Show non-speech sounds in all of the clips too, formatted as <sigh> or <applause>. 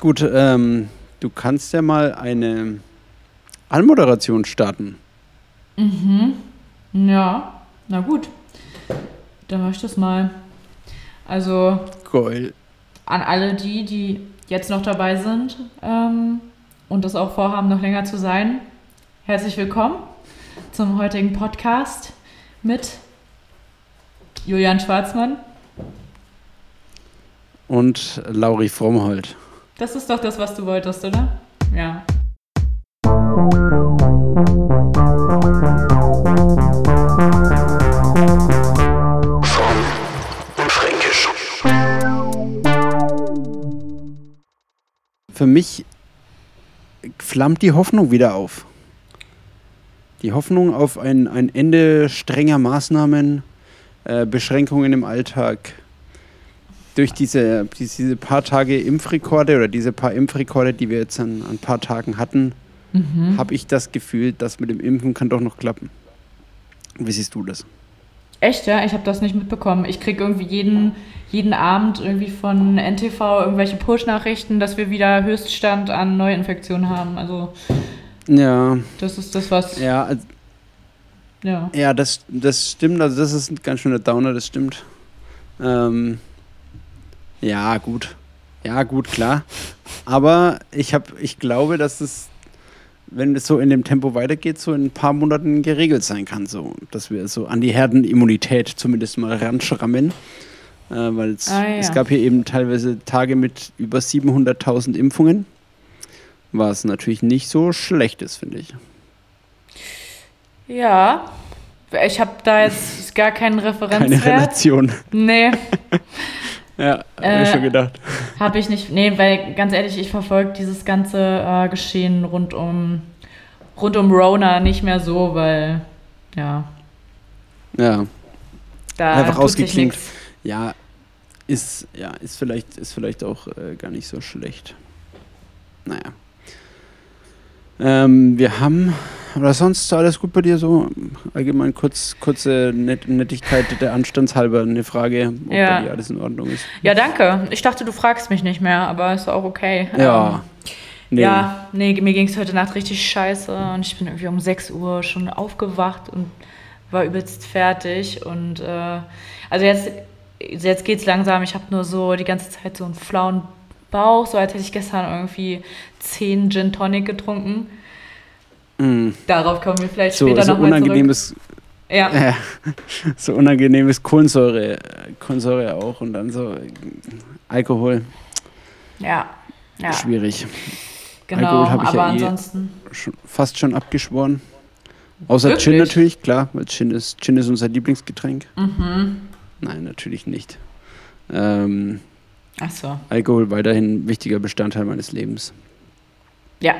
Gut, ähm, du kannst ja mal eine Anmoderation starten. Mhm. Ja, na gut. Dann mach ich das mal. Also Geil. an alle die, die jetzt noch dabei sind ähm, und das auch vorhaben, noch länger zu sein, herzlich willkommen zum heutigen Podcast mit Julian Schwarzmann. Und Lauri Frommhold. Das ist doch das, was du wolltest, oder? Ja. Für mich flammt die Hoffnung wieder auf. Die Hoffnung auf ein, ein Ende strenger Maßnahmen, äh, Beschränkungen im Alltag. Durch diese, diese paar Tage Impfrekorde oder diese paar Impfrekorde, die wir jetzt an ein paar Tagen hatten, Mhm. habe ich das Gefühl, das mit dem Impfen kann doch noch klappen. Wie siehst du das? Echt, ja? Ich habe das nicht mitbekommen. Ich kriege irgendwie jeden, jeden Abend irgendwie von NTV irgendwelche Push-Nachrichten, dass wir wieder Höchststand an Neuinfektionen haben. Also Ja, das ist das, was... ja, also Ja. Ja, das, das stimmt. Also das ist ein ganz schöner Downer, das stimmt. Ähm, ja, gut. Ja, gut, klar. Aber ich, hab, ich glaube, dass es, wenn es so in dem Tempo weitergeht, so in ein paar Monaten geregelt sein kann. So, dass wir so an die Herdenimmunität zumindest mal ranschrammen. Äh, Weil es, Ah, ja. es gab hier eben teilweise Tage mit über 700.000 Impfungen. Was natürlich nicht so schlecht ist, finde ich. Ja. Ich habe da jetzt gar keinen Keine Referenzwert. Relation. Nee, <laughs> Ja, hab Äh, ich schon gedacht. habe ich nicht. Nee, weil ganz ehrlich, ich verfolge dieses ganze äh, Geschehen rund um, rund um Rona nicht mehr so, weil, ja, Ja. da Einfach nix. Ja, ist, ja, ist vielleicht, ist vielleicht auch äh, gar nicht so schlecht. Naja. Ähm, wir haben, oder sonst alles gut bei dir so? Allgemein kurz, kurze Net Nettigkeit der Anstandshalber eine Frage, ob Ja. bei dir alles in Ordnung ist. Ja, danke. Ich dachte, du fragst mich nicht mehr, aber ist auch okay. Ja. Ähm, Nee. Ja, nee, mir ging es heute Nacht richtig scheiße und ich bin irgendwie um 6 Uhr schon aufgewacht und war übelst fertig. Und äh, also jetzt, jetzt geht's langsam. Ich habe nur so die ganze Zeit so einen flauen Bauch, so als hätte ich gestern irgendwie 10 Gin Tonic getrunken. Mm, Darauf kommen wir vielleicht so, später so nochmal zurück. unangenehmes, Ja, äh, <laughs> so unangenehmes Kohlensäure, Kohlensäure auch und dann so äh, Alkohol, ja, ja, schwierig. genau. Alkohol ich Aber ja eh- ansonsten, schon, fast schon abgeschworen. Außer Wirklich? Gin natürlich, klar, weil Gin ist, Gin ist unser Lieblingsgetränk. mhm. Nein, natürlich nicht. Ähm, Ach so. Alkohol weiterhin ein wichtiger Bestandteil meines Lebens. Ja,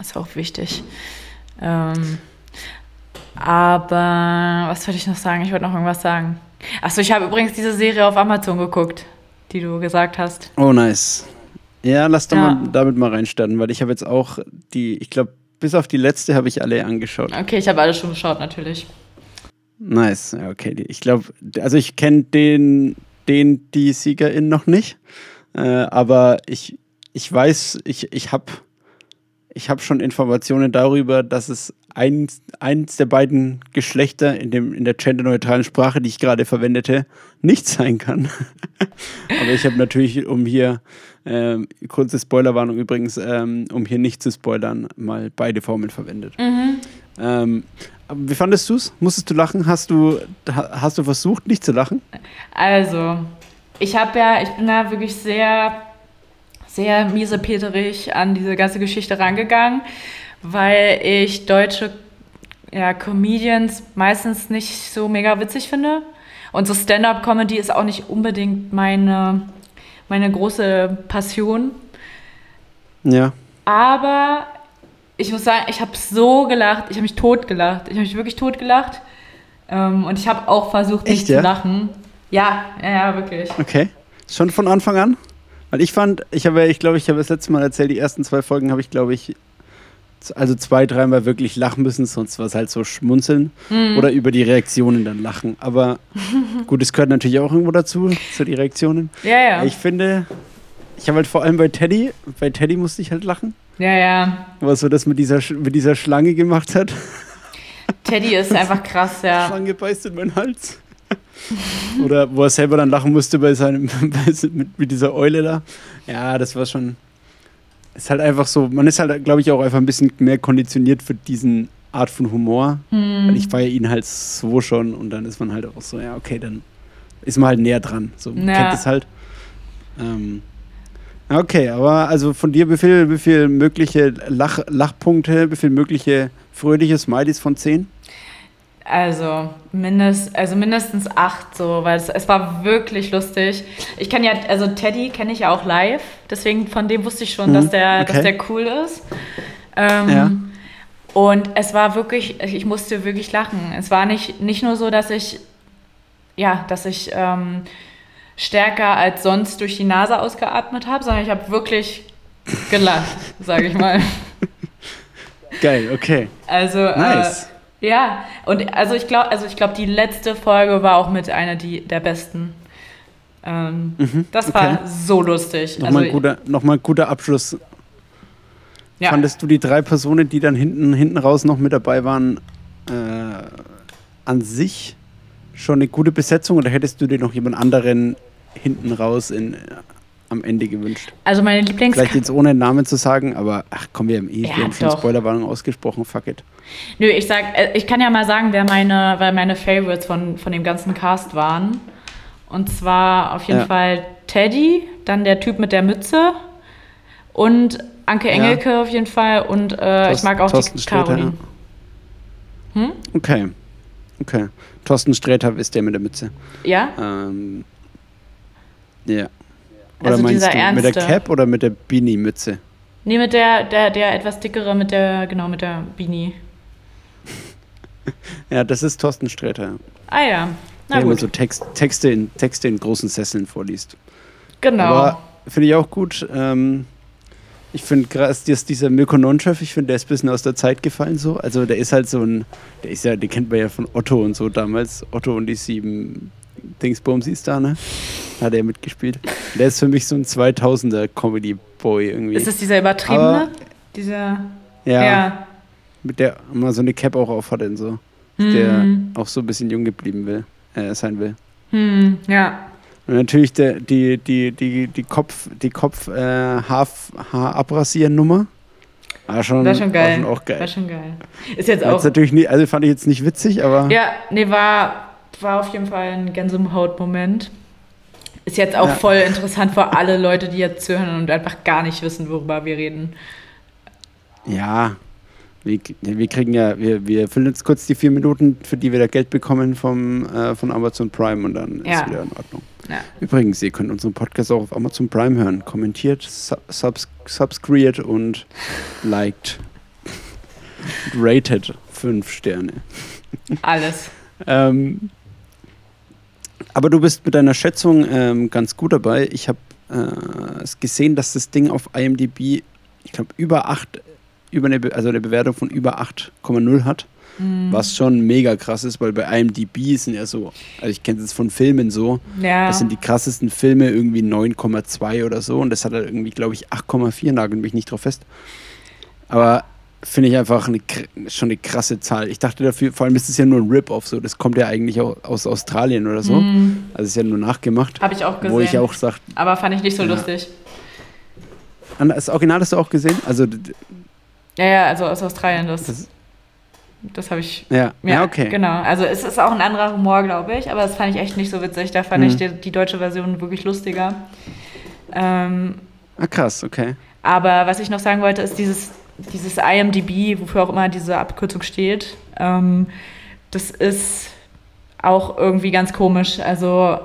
ist auch wichtig. Ähm, aber was wollte ich noch sagen? Ich wollte noch irgendwas sagen. Achso, ich habe übrigens diese Serie auf Amazon geguckt, die du gesagt hast. Oh, nice. Ja, lass doch Ja. mal damit mal reinstarten, weil ich habe jetzt auch die, ich glaube, bis auf die letzte habe ich alle angeschaut. Okay, ich habe alles schon geschaut, natürlich. Nice, ja, okay. Ich glaube, also ich kenne den, den, die Siegerin noch nicht, äh, aber ich, ich weiß, ich, ich habe ich hab schon Informationen darüber, dass es eins, eins der beiden Geschlechter in, dem, in der genderneutralen Sprache, die ich gerade verwendete, nicht sein kann. <laughs> aber ich habe natürlich, um hier, ähm, kurze Spoilerwarnung übrigens, ähm, um hier nicht zu spoilern, mal beide Formeln verwendet. Ähm, wie fandest du es? Musstest du lachen? Hast du, ha- hast du versucht, nicht zu lachen? Also, ich habe ja, ich bin da wirklich sehr, sehr miesepeterig an diese ganze Geschichte rangegangen, weil ich deutsche ja, Comedians meistens nicht so mega witzig finde. Und so Stand-up-Comedy ist auch nicht unbedingt meine, meine große Passion. Ja. Aber ich muss sagen, ich habe so gelacht, ich habe mich tot gelacht. Ich habe mich wirklich tot gelacht. Ähm, und ich habe auch versucht, nicht Echt, ja? zu lachen. Ja, ja, ja, wirklich. Okay. Schon von Anfang an? Weil ich fand, ich habe, ich glaube, ich habe das letzte Mal erzählt, die ersten zwei Folgen habe ich, glaube ich, also zwei, dreimal wirklich lachen müssen, sonst war es halt so schmunzeln oder über die Reaktionen dann lachen. Aber <laughs> gut, es gehört natürlich auch irgendwo dazu, zu die Reaktionen. Ja, ja. Ich finde, ich habe halt vor allem bei Teddy, bei Teddy musste ich halt lachen. Ja, ja. Was er das mit dieser, mit dieser Schlange gemacht hat. Teddy ist einfach krass, ja. Schlange beißt in meinen Hals. <laughs> Oder wo er selber dann lachen musste bei seinem, <laughs> mit, mit dieser Eule da. Ja, das war schon. Ist halt einfach so, man ist halt, glaube ich, auch einfach ein bisschen mehr konditioniert für diesen Art von Humor. Hm. Weil ich feiere ihn halt so schon und dann ist man halt auch so, ja, okay, dann ist man halt näher dran. So, man Ja. kennt es halt. Ähm, okay, aber also von dir, wie viel, wie viel mögliche Lach, Lachpunkte, wie viel mögliche fröhliche Smileys von 10? Also, mindest, also mindestens acht, so, weil es, es war wirklich lustig. Ich kann ja, also Teddy kenne ich ja auch live, deswegen von dem wusste ich schon, Mhm, dass, der, okay. dass der cool ist. Ähm, Ja. Und es war wirklich, ich musste wirklich lachen. Es war nicht, nicht nur so, dass ich, ja, dass ich ähm, stärker als sonst durch die Nase ausgeatmet habe, sondern ich habe wirklich gelacht, <laughs> sage ich mal. Geil, okay. Also, Nice. äh, ja, und also ich glaube, also ich glaube, die letzte Folge war auch mit einer die, der besten. Ähm, das war Mhm, okay. so lustig. Nochmal also, ein, guter, nochmal ein guter Abschluss. ja. Fandest du die drei Personen, die dann hinten, hinten raus noch mit dabei waren, äh, an sich schon eine gute Besetzung oder hättest du dir noch jemand anderen hinten raus in, äh, am Ende gewünscht? also meine Lieblings Vielleicht jetzt ohne Namen zu sagen, aber ach komm, wir haben, eh, Ja, wir haben schon. Spoilerwarnung ausgesprochen, fuck it. Nö, ich sag, äh, ich kann ja mal sagen, wer meine, wer meine Favorites von, von dem ganzen Cast waren. Und zwar auf jeden Ja. Fall Teddy, dann der Typ mit der Mütze und Anke Ja. Engelke auf jeden Fall und äh, ich mag auch Thorsten die Caroline. Hm? Okay. Okay. Thorsten Sträter ist der mit der Mütze. Ja? Ähm, ja. Oder Also meinst dieser du mit der Ernste. Cap oder mit der Beanie-Mütze? Nee, mit der, der, der etwas dickere, mit der, genau, mit der Beanie. <laughs> Ja, das ist Thorsten Sträter. Ah ja, na der immer gut. so Text, Texte, in, Texte in großen Sesseln vorliest. genau. Aber finde ich auch gut. Ähm, ich finde krass, dass dieser Mirko Nonchef, ich finde, der ist ein bisschen aus der Zeit gefallen so. Also der ist halt so ein, der ist ja, den kennt man ja von Otto und so damals. Otto und die sieben Dingsbumsis da, ne? Hat er mitgespielt. Der ist für mich so ein 2000er Comedy-Boy irgendwie. ist es dieser übertriebene? Aber- dieser. ja, Ja. mit der mal so eine Cap auch auf hat und so. Der Hm, auch so ein bisschen jung geblieben will, äh, sein will. hm, ja. Und natürlich der, die, die, die, die Kopf, die Kopf äh, Haar, Haarabrasieren-Nummer. War schon, War schon geil. War schon auch geil. War schon geil. Ist jetzt War auch. jetzt natürlich nie, also fand ich jetzt nicht witzig, aber Ja, nee, war, war auf jeden Fall ein Gänsehaut-Moment. Ist jetzt auch Ja. voll interessant für alle Leute, die jetzt zuhören und einfach gar nicht wissen, worüber wir reden. ja, wir, wir kriegen ja, wir, wir füllen jetzt kurz die vier Minuten, für die wir da Geld bekommen vom, äh, von Amazon Prime und dann Ja. ist wieder in Ordnung. Ja. Übrigens, ihr könnt unseren Podcast auch auf Amazon Prime hören. Kommentiert, su- subs subscribiert und liked. Rated fünf Sterne. Alles. Ähm, aber du bist mit deiner Schätzung ähm, ganz gut dabei. Ich habe äh, es gesehen, dass das Ding auf IMDb, ich glaube, über 8, über eine, Be also eine Bewertung von über 8,0 hat. Mhm. Was schon mega krass ist, weil bei IMDb sind ja so, also ich kenne es von Filmen so, Ja. das sind die krassesten Filme irgendwie 9,2 oder so und das hat halt irgendwie, glaube ich, 8,4, nagel mich nicht drauf fest. Aber finde ich einfach eine, schon eine krasse Zahl. Ich dachte dafür, vor allem ist es ja nur ein Rip-Off, so, das kommt ja eigentlich auch aus Australien oder so. Mhm. Also ist ja nur nachgemacht. Habe ich auch gesehen. Wo ich auch sage, aber fand ich nicht so Ja. lustig. das Original hast du auch gesehen? Also, Ja, ja, also aus Australien, das, das, das habe ich. ja, Ja, ja, okay. Genau. Also es ist auch ein anderer Humor, glaube ich, aber das fand ich echt nicht so witzig. Da fand Mhm. ich die, die deutsche Version wirklich lustiger. Ähm, Ah, krass, okay. Aber was ich noch sagen wollte, ist dieses, dieses IMDB, wofür auch immer diese Abkürzung steht. Ähm, das ist auch irgendwie ganz komisch. Also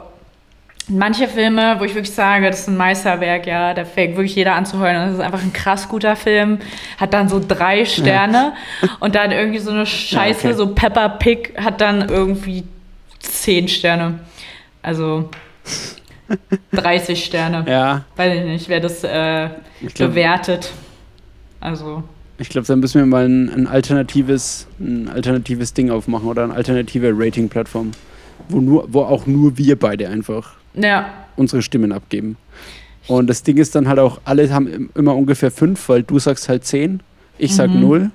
manche Filme, wo ich wirklich sage, das ist ein Meisterwerk, ja, da fängt wirklich jeder an zu heulen. Das ist einfach ein krass guter Film, hat dann so drei Sterne und dann irgendwie so eine Scheiße, okay. so Peppa Pig hat dann irgendwie zehn Sterne. Also 30 Sterne. Ja, Weiß ich nicht, wer das äh, ich glaube, bewertet. Also, ich glaub, da müssen wir mal ein, ein, alternatives, ein alternatives Ding aufmachen oder eine alternative Rating-Plattform, wo, nur, wo auch nur wir beide einfach ja, unsere Stimmen abgeben. Und das Ding ist dann halt auch, alle haben immer ungefähr fünf, weil du sagst halt zehn, ich sag Mhm. null.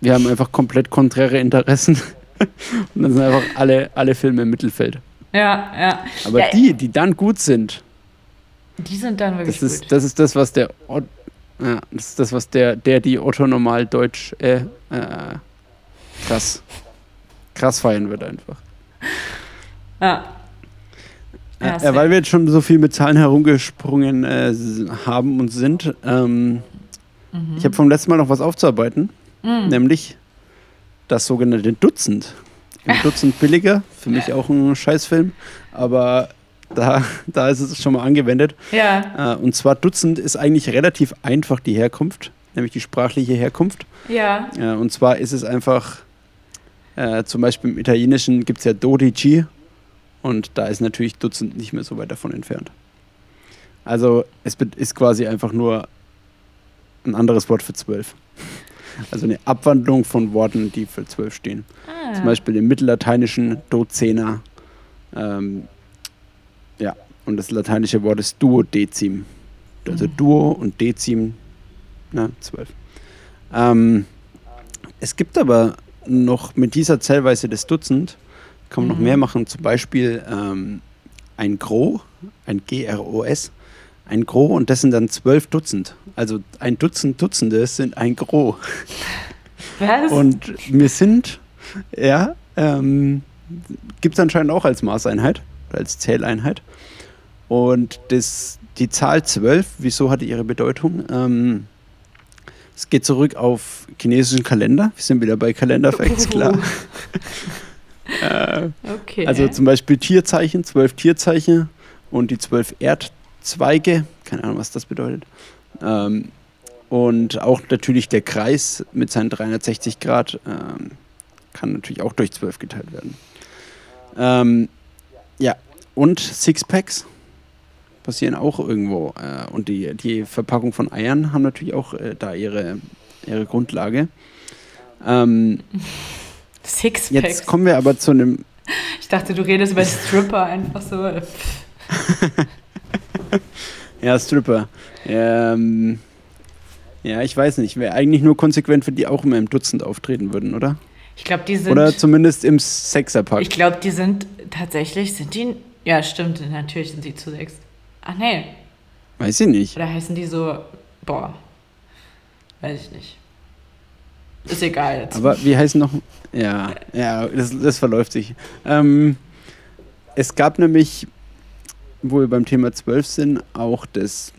Wir haben einfach komplett konträre Interessen. <laughs> Und dann sind einfach alle, alle Filme im Mittelfeld. Ja, ja. Aber ja, die, die dann gut sind, Die sind dann wirklich das ist, gut. das ist das, was der ja, das ist das, was der, der die Otto normal Deutsch äh, äh, krass, krass feiern wird einfach. Ja. Ja, Ja, safe. weil wir jetzt schon so viel mit Zahlen herumgesprungen äh, haben und sind, ähm, Mhm. ich habe vom letzten Mal noch was aufzuarbeiten, Mhm. nämlich das sogenannte Dutzend. Im <laughs> Dutzend billiger, für mich auch ein Scheißfilm, aber da, <laughs> da ist es schon mal angewendet. Ja, Äh, und zwar Dutzend ist eigentlich relativ einfach die Herkunft, nämlich die sprachliche Herkunft. ja. Äh, und zwar ist es einfach, äh, zum Beispiel im Italienischen gibt es ja Dodici und da ist natürlich Dutzend nicht mehr so weit davon entfernt. Also es ist quasi einfach nur ein anderes Wort für zwölf. <laughs> Also eine Abwandlung von Worten, die für zwölf stehen. Ah. Zum Beispiel im Mittellateinischen Dozena. Ähm, ja, und das lateinische Wort ist Duodecim. Also Mhm. Duo und Dezim, na, zwölf. Ähm, es gibt aber noch mit dieser Zählweise des Dutzend, kann man noch Mhm. mehr machen. Zum Beispiel ähm, ein Gros, ein G-R-O-S, ein Gros und das sind dann zwölf Dutzend. Also ein Dutzend Dutzende sind ein Gros. <laughs> Was? Und wir sind, ja, ähm, gibt es anscheinend auch als Maßeinheit, als Zähleinheit. Und das, die Zahl 12, wieso hatte ihre Bedeutung? Ähm, es geht zurück auf chinesischen Kalender. Wir sind wieder bei Kalenderfacts, klar. <laughs> äh, okay. also zum Beispiel Tierzeichen, zwölf Tierzeichen und die zwölf Erdzweige, keine Ahnung, was das bedeutet. Ähm, und auch natürlich der Kreis mit seinen 360 Grad ähm, kann natürlich auch durch 12 geteilt werden. Ähm, ja, und Sixpacks passieren auch irgendwo. Äh, und die, die Verpackung von Eiern haben natürlich auch äh, da ihre, ihre Grundlage. Ähm, <laughs> Sixpacks. jetzt kommen wir aber zu einem Ich dachte, du redest über Stripper einfach so. <laughs> Ja, Stripper. Ähm, ja, ich weiß nicht. Wäre eigentlich nur konsequent, wenn die auch immer im Dutzend auftreten würden, oder? Ich glaube, die sind. Oder zumindest im Sexerpack. ich glaube, die sind tatsächlich, sind die. Ja, stimmt, natürlich sind sie zu sechs. Ach nee. Weiß ich nicht. Oder heißen die so. Boah. Weiß ich nicht. Ist egal jetzt. Aber wie heißen noch? Ja, ja, das, das verläuft sich. Ähm, es gab nämlich, wo wir beim Thema 12 sind, auch das,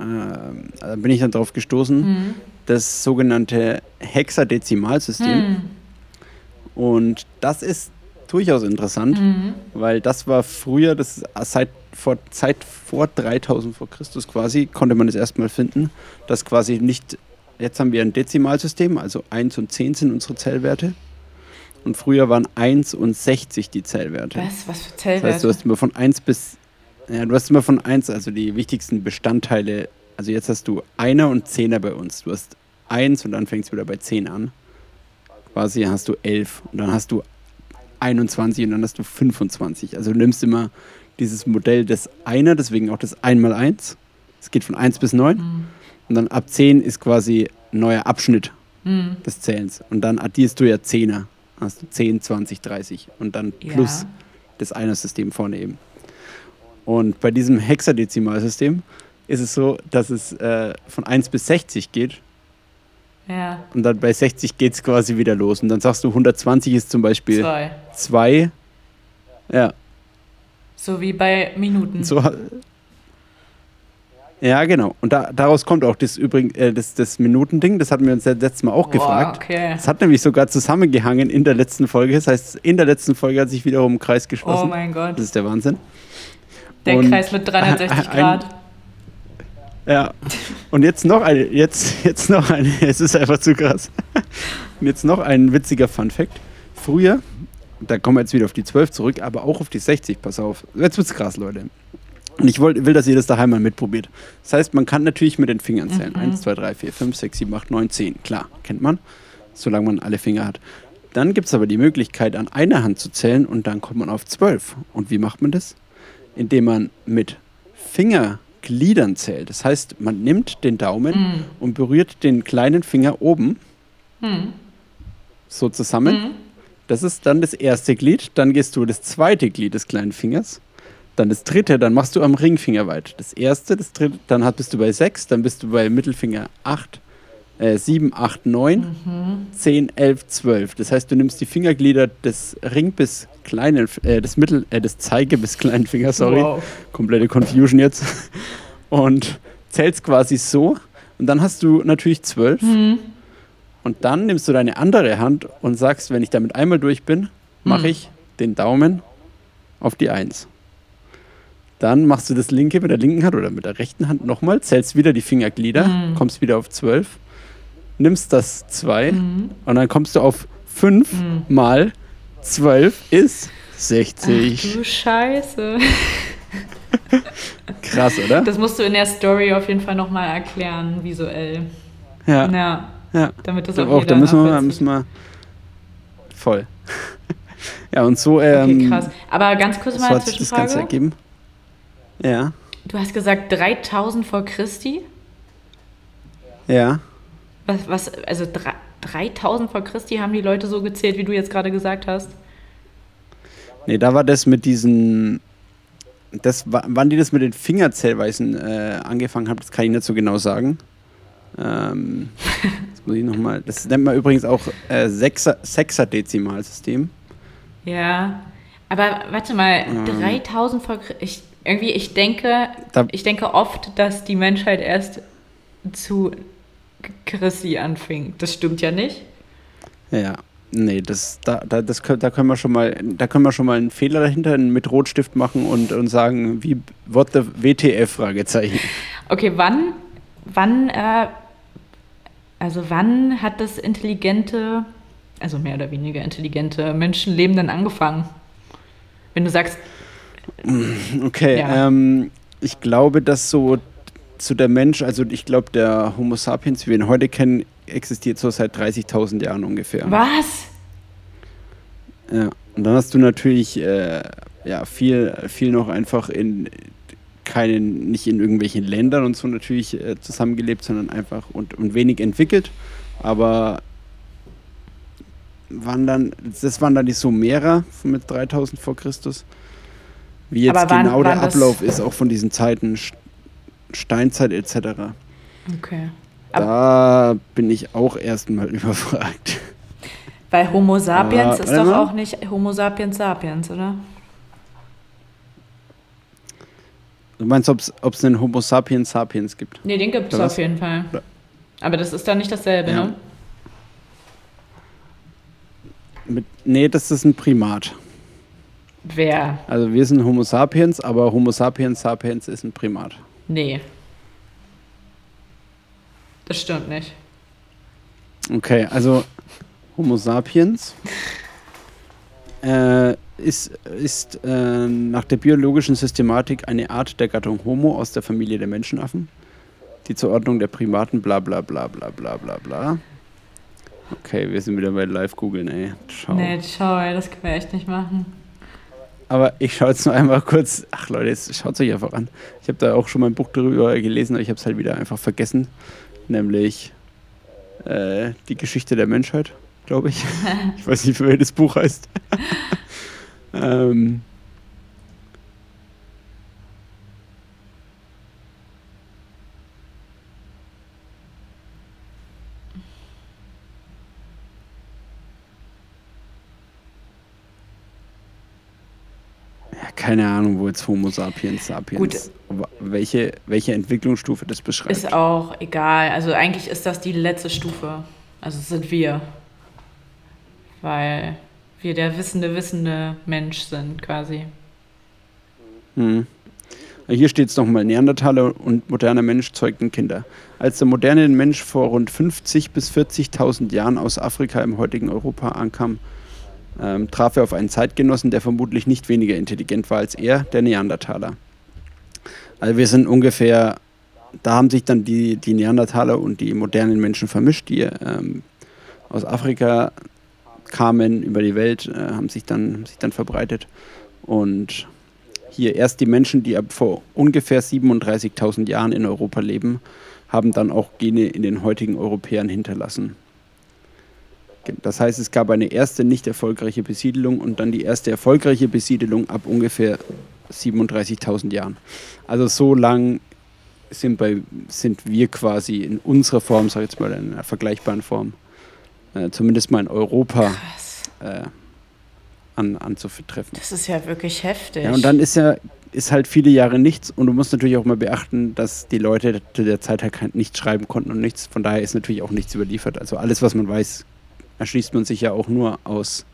ähm, da bin ich dann drauf gestoßen, Mhm. das sogenannte Hexadezimalsystem. Hm. Und das ist durchaus interessant. Mhm. Weil das war früher, das ist seit vor, Zeit vor 3000 vor Christus quasi, konnte man es erstmal finden, dass quasi nicht, jetzt haben wir ein Dezimalsystem, also 1 und 10 sind unsere Zählwerte. Und früher waren 1 und 60 die Zählwerte. Was? Was für Das Zellwerte? heißt, du hast immer von 1 bis, ja, du hast immer von 1, also die wichtigsten Bestandteile, also jetzt hast du Einer und Zehner bei uns. Du hast 1 und dann fängst du wieder bei 10 an. Quasi hast du 11 und dann hast du 21 und dann hast du 25. Also du nimmst immer dieses Modell des Einer, deswegen auch das 1 mal 1. Es geht von 1 bis 9 Mhm. Und dann ab 10 ist quasi ein neuer Abschnitt Mhm. des Zählens. Und dann addierst du ja Zehner. Hast du 10, 20, 30 und dann plus Ja. das Einer-System vorne eben. Und bei diesem Hexadezimalsystem ist es so, dass es äh, von 1 bis 60 geht Ja. und dann bei 60 geht es quasi wieder los. Und dann sagst du, 120 ist zum Beispiel Zwei. 2. Ja, So wie bei Minuten. so. Ja, genau. Und da, daraus kommt auch das, übrigen, äh, das, das Minutending. Das hatten wir uns ja letztes Mal auch Boah, gefragt. Okay. Es hat nämlich sogar zusammengehangen in der letzten Folge. Das heißt, in der letzten Folge hat sich wiederum ein Kreis Oh geschlossen. mein Gott. das ist der Wahnsinn. Der und- Kreis mit 360 <laughs> ein- Grad. Ja. Und jetzt noch eine, jetzt, jetzt noch eine, <laughs> es ist einfach zu krass. Und jetzt noch ein witziger Fun-Fact. Früher, da kommen wir jetzt wieder auf die 12 zurück, aber auch auf die 60, pass auf. Jetzt wird's krass, Leute. Und ich wollt, will, dass ihr das daheim mal mitprobiert. Das heißt, man kann natürlich mit den Fingern zählen. Mhm. 1, 2, 3, 4, 5, 6, 7, 8, 9, 10. Klar, kennt man. Solange man alle Finger hat. Dann gibt es aber die Möglichkeit, an einer Hand zu zählen und dann kommt man auf 12. Und wie macht man das? Indem man mit Gliedern zählt. Das heißt, man nimmt den Daumen Mm. und berührt den kleinen Finger oben Hm. so zusammen. Mhm. Das ist dann das erste Glied. Dann gehst du das zweite Glied des kleinen Fingers. Dann das dritte, dann machst du am Ringfinger weiter. Das erste, das dritte, dann hat- bist du bei sechs, dann bist du bei Mittelfinger acht, äh, sieben, acht, neun, zehn, elf, zwölf. Das heißt, du nimmst die Fingerglieder des Ring bis kleinen, äh, des Mittel, äh, des Zeige bis kleinen Fingers, sorry. Wow. Komplette Confusion jetzt. <laughs> Und zählst quasi so. Und dann hast du natürlich zwölf. Hm. Und dann nimmst du deine andere Hand und sagst, wenn ich damit einmal durch bin, mache Hm. ich den Daumen auf die Eins. Dann machst du das linke mit der linken Hand oder mit der rechten Hand nochmal, zählst wieder die Fingerglieder, Hm. kommst wieder auf zwölf, nimmst das zwei Hm. und dann kommst du auf fünf Hm. mal zwölf ist Ach 60. du Scheiße. <laughs> Krass, oder? Das musst du in der Story auf jeden Fall nochmal erklären, visuell. Ja, Ja, ja. damit das auch auch, da müssen wir, müssen wir voll. <laughs> ja, und so, Okay, ähm, krass. Aber ganz kurz mal eine sich das Ganze ergeben. Ja, Du hast gesagt 3000 vor Christi? ja. Was, was also drei- 3000 vor Christi haben die Leute so gezählt, wie du jetzt gerade gesagt hast? Nee, da war das mit diesen. Das, wa- wann die das mit den Fingerzählweisen äh, angefangen haben, das kann ich nicht so genau sagen. Ähm, <laughs> das muss ich nochmal. Das nennt man übrigens auch äh, Sechser, Sechser-Dezimalsystem. Ja. Aber warte mal, Ähm. 3000 vor Christi. Irgendwie, ich denke, Da- ich denke oft, dass die Menschheit erst zu Christi anfing. Das stimmt ja nicht. Ja. Nee, das, da, da, das, da können wir schon mal, da können wir schon mal einen Fehler dahinter mit Rotstift machen und, und sagen, wie what the WTF Fragezeichen. Okay, wann, wann, äh, also wann hat das intelligente, also mehr oder weniger intelligente Menschenleben denn angefangen? Wenn du sagst, Okay, Ja. ähm, ich glaube, dass so zu der Mensch, also ich glaube, der Homo sapiens, wie wir ihn heute kennen, existiert so seit 30.000 Jahren ungefähr. was? Ja. Und dann hast du natürlich äh, ja, viel, viel noch einfach in keinen, nicht in irgendwelchen Ländern und so natürlich äh, zusammengelebt, sondern einfach und, und wenig entwickelt. Aber waren dann, das waren dann die Sumerer mit 3000 vor Christus. Wie jetzt Aber waren- genau der waren das- Ablauf ist, auch von diesen Zeiten, Steinzeit etc. Okay. Da bin ich auch erstmal <laughs> überfragt. Weil Homo sapiens Ah, ist doch mal. auch nicht Homo sapiens sapiens, oder? Du meinst, ob es einen Homo sapiens sapiens gibt? Nee, den gibt es auf jeden Fall. Ja. Aber das ist dann nicht dasselbe, Ja. ne? Mit, nee, das ist ein Primat. Wer? Also wir sind Homo sapiens, aber Homo sapiens sapiens ist ein Primat. Nee. Das stimmt nicht. Okay, also Homo sapiens <laughs> äh, ist, ist äh, nach der biologischen Systematik eine Art der Gattung Homo aus der Familie der Menschenaffen. Die Zuordnung der Primaten, bla bla bla bla bla bla bla. Okay, wir sind wieder bei Live-Googeln, ey. Ciao. Nee, schau, ey, das können wir echt nicht machen. Aber ich schaue jetzt nur einmal kurz. Ach Leute, jetzt schaut es euch einfach an. Ich habe da auch schon mal ein Buch darüber gelesen, aber ich habe es halt wieder einfach vergessen. Nämlich äh, die Geschichte der Menschheit, glaube ich. <laughs> ich weiß nicht, wie das Buch heißt. <laughs> ähm, ja, keine Ahnung, wo jetzt Homo sapiens sapiens. Gut. Welche, welche Entwicklungsstufe das beschreibt. Ist auch egal. Also eigentlich ist das die letzte Stufe. Also sind wir. Weil wir der wissende, wissende Mensch sind quasi. Hm. Hier steht es nochmal, Neandertaler und moderner Mensch zeugten Kinder. Als der moderne Mensch vor rund 50 bis 40.000 Jahren aus Afrika im heutigen Europa ankam, ähm, traf er auf einen Zeitgenossen, der vermutlich nicht weniger intelligent war als er, der Neandertaler. Also wir sind ungefähr, da haben sich dann die, die Neandertaler und die modernen Menschen vermischt, die ähm, aus Afrika kamen über die Welt, äh, haben sich dann, haben sich dann verbreitet und hier erst die Menschen, die ab vor ungefähr 37.000 Jahren in Europa leben, haben dann auch Gene in den heutigen Europäern hinterlassen. Das heißt, es gab eine erste nicht erfolgreiche Besiedelung und dann die erste erfolgreiche Besiedelung ab ungefähr 37.000 Jahren. Also so lang sind, bei, sind wir quasi in unserer Form, sag ich jetzt mal in einer vergleichbaren Form, äh, zumindest mal in Europa äh, an, anzutreffen. Das ist ja wirklich heftig. Ja, und dann ist ja ist halt viele Jahre nichts und du musst natürlich auch mal beachten, dass die Leute zu der Zeit halt nichts schreiben konnten und nichts. Von daher ist natürlich auch nichts überliefert. Also alles, was man weiß, erschließt man sich ja auch nur aus,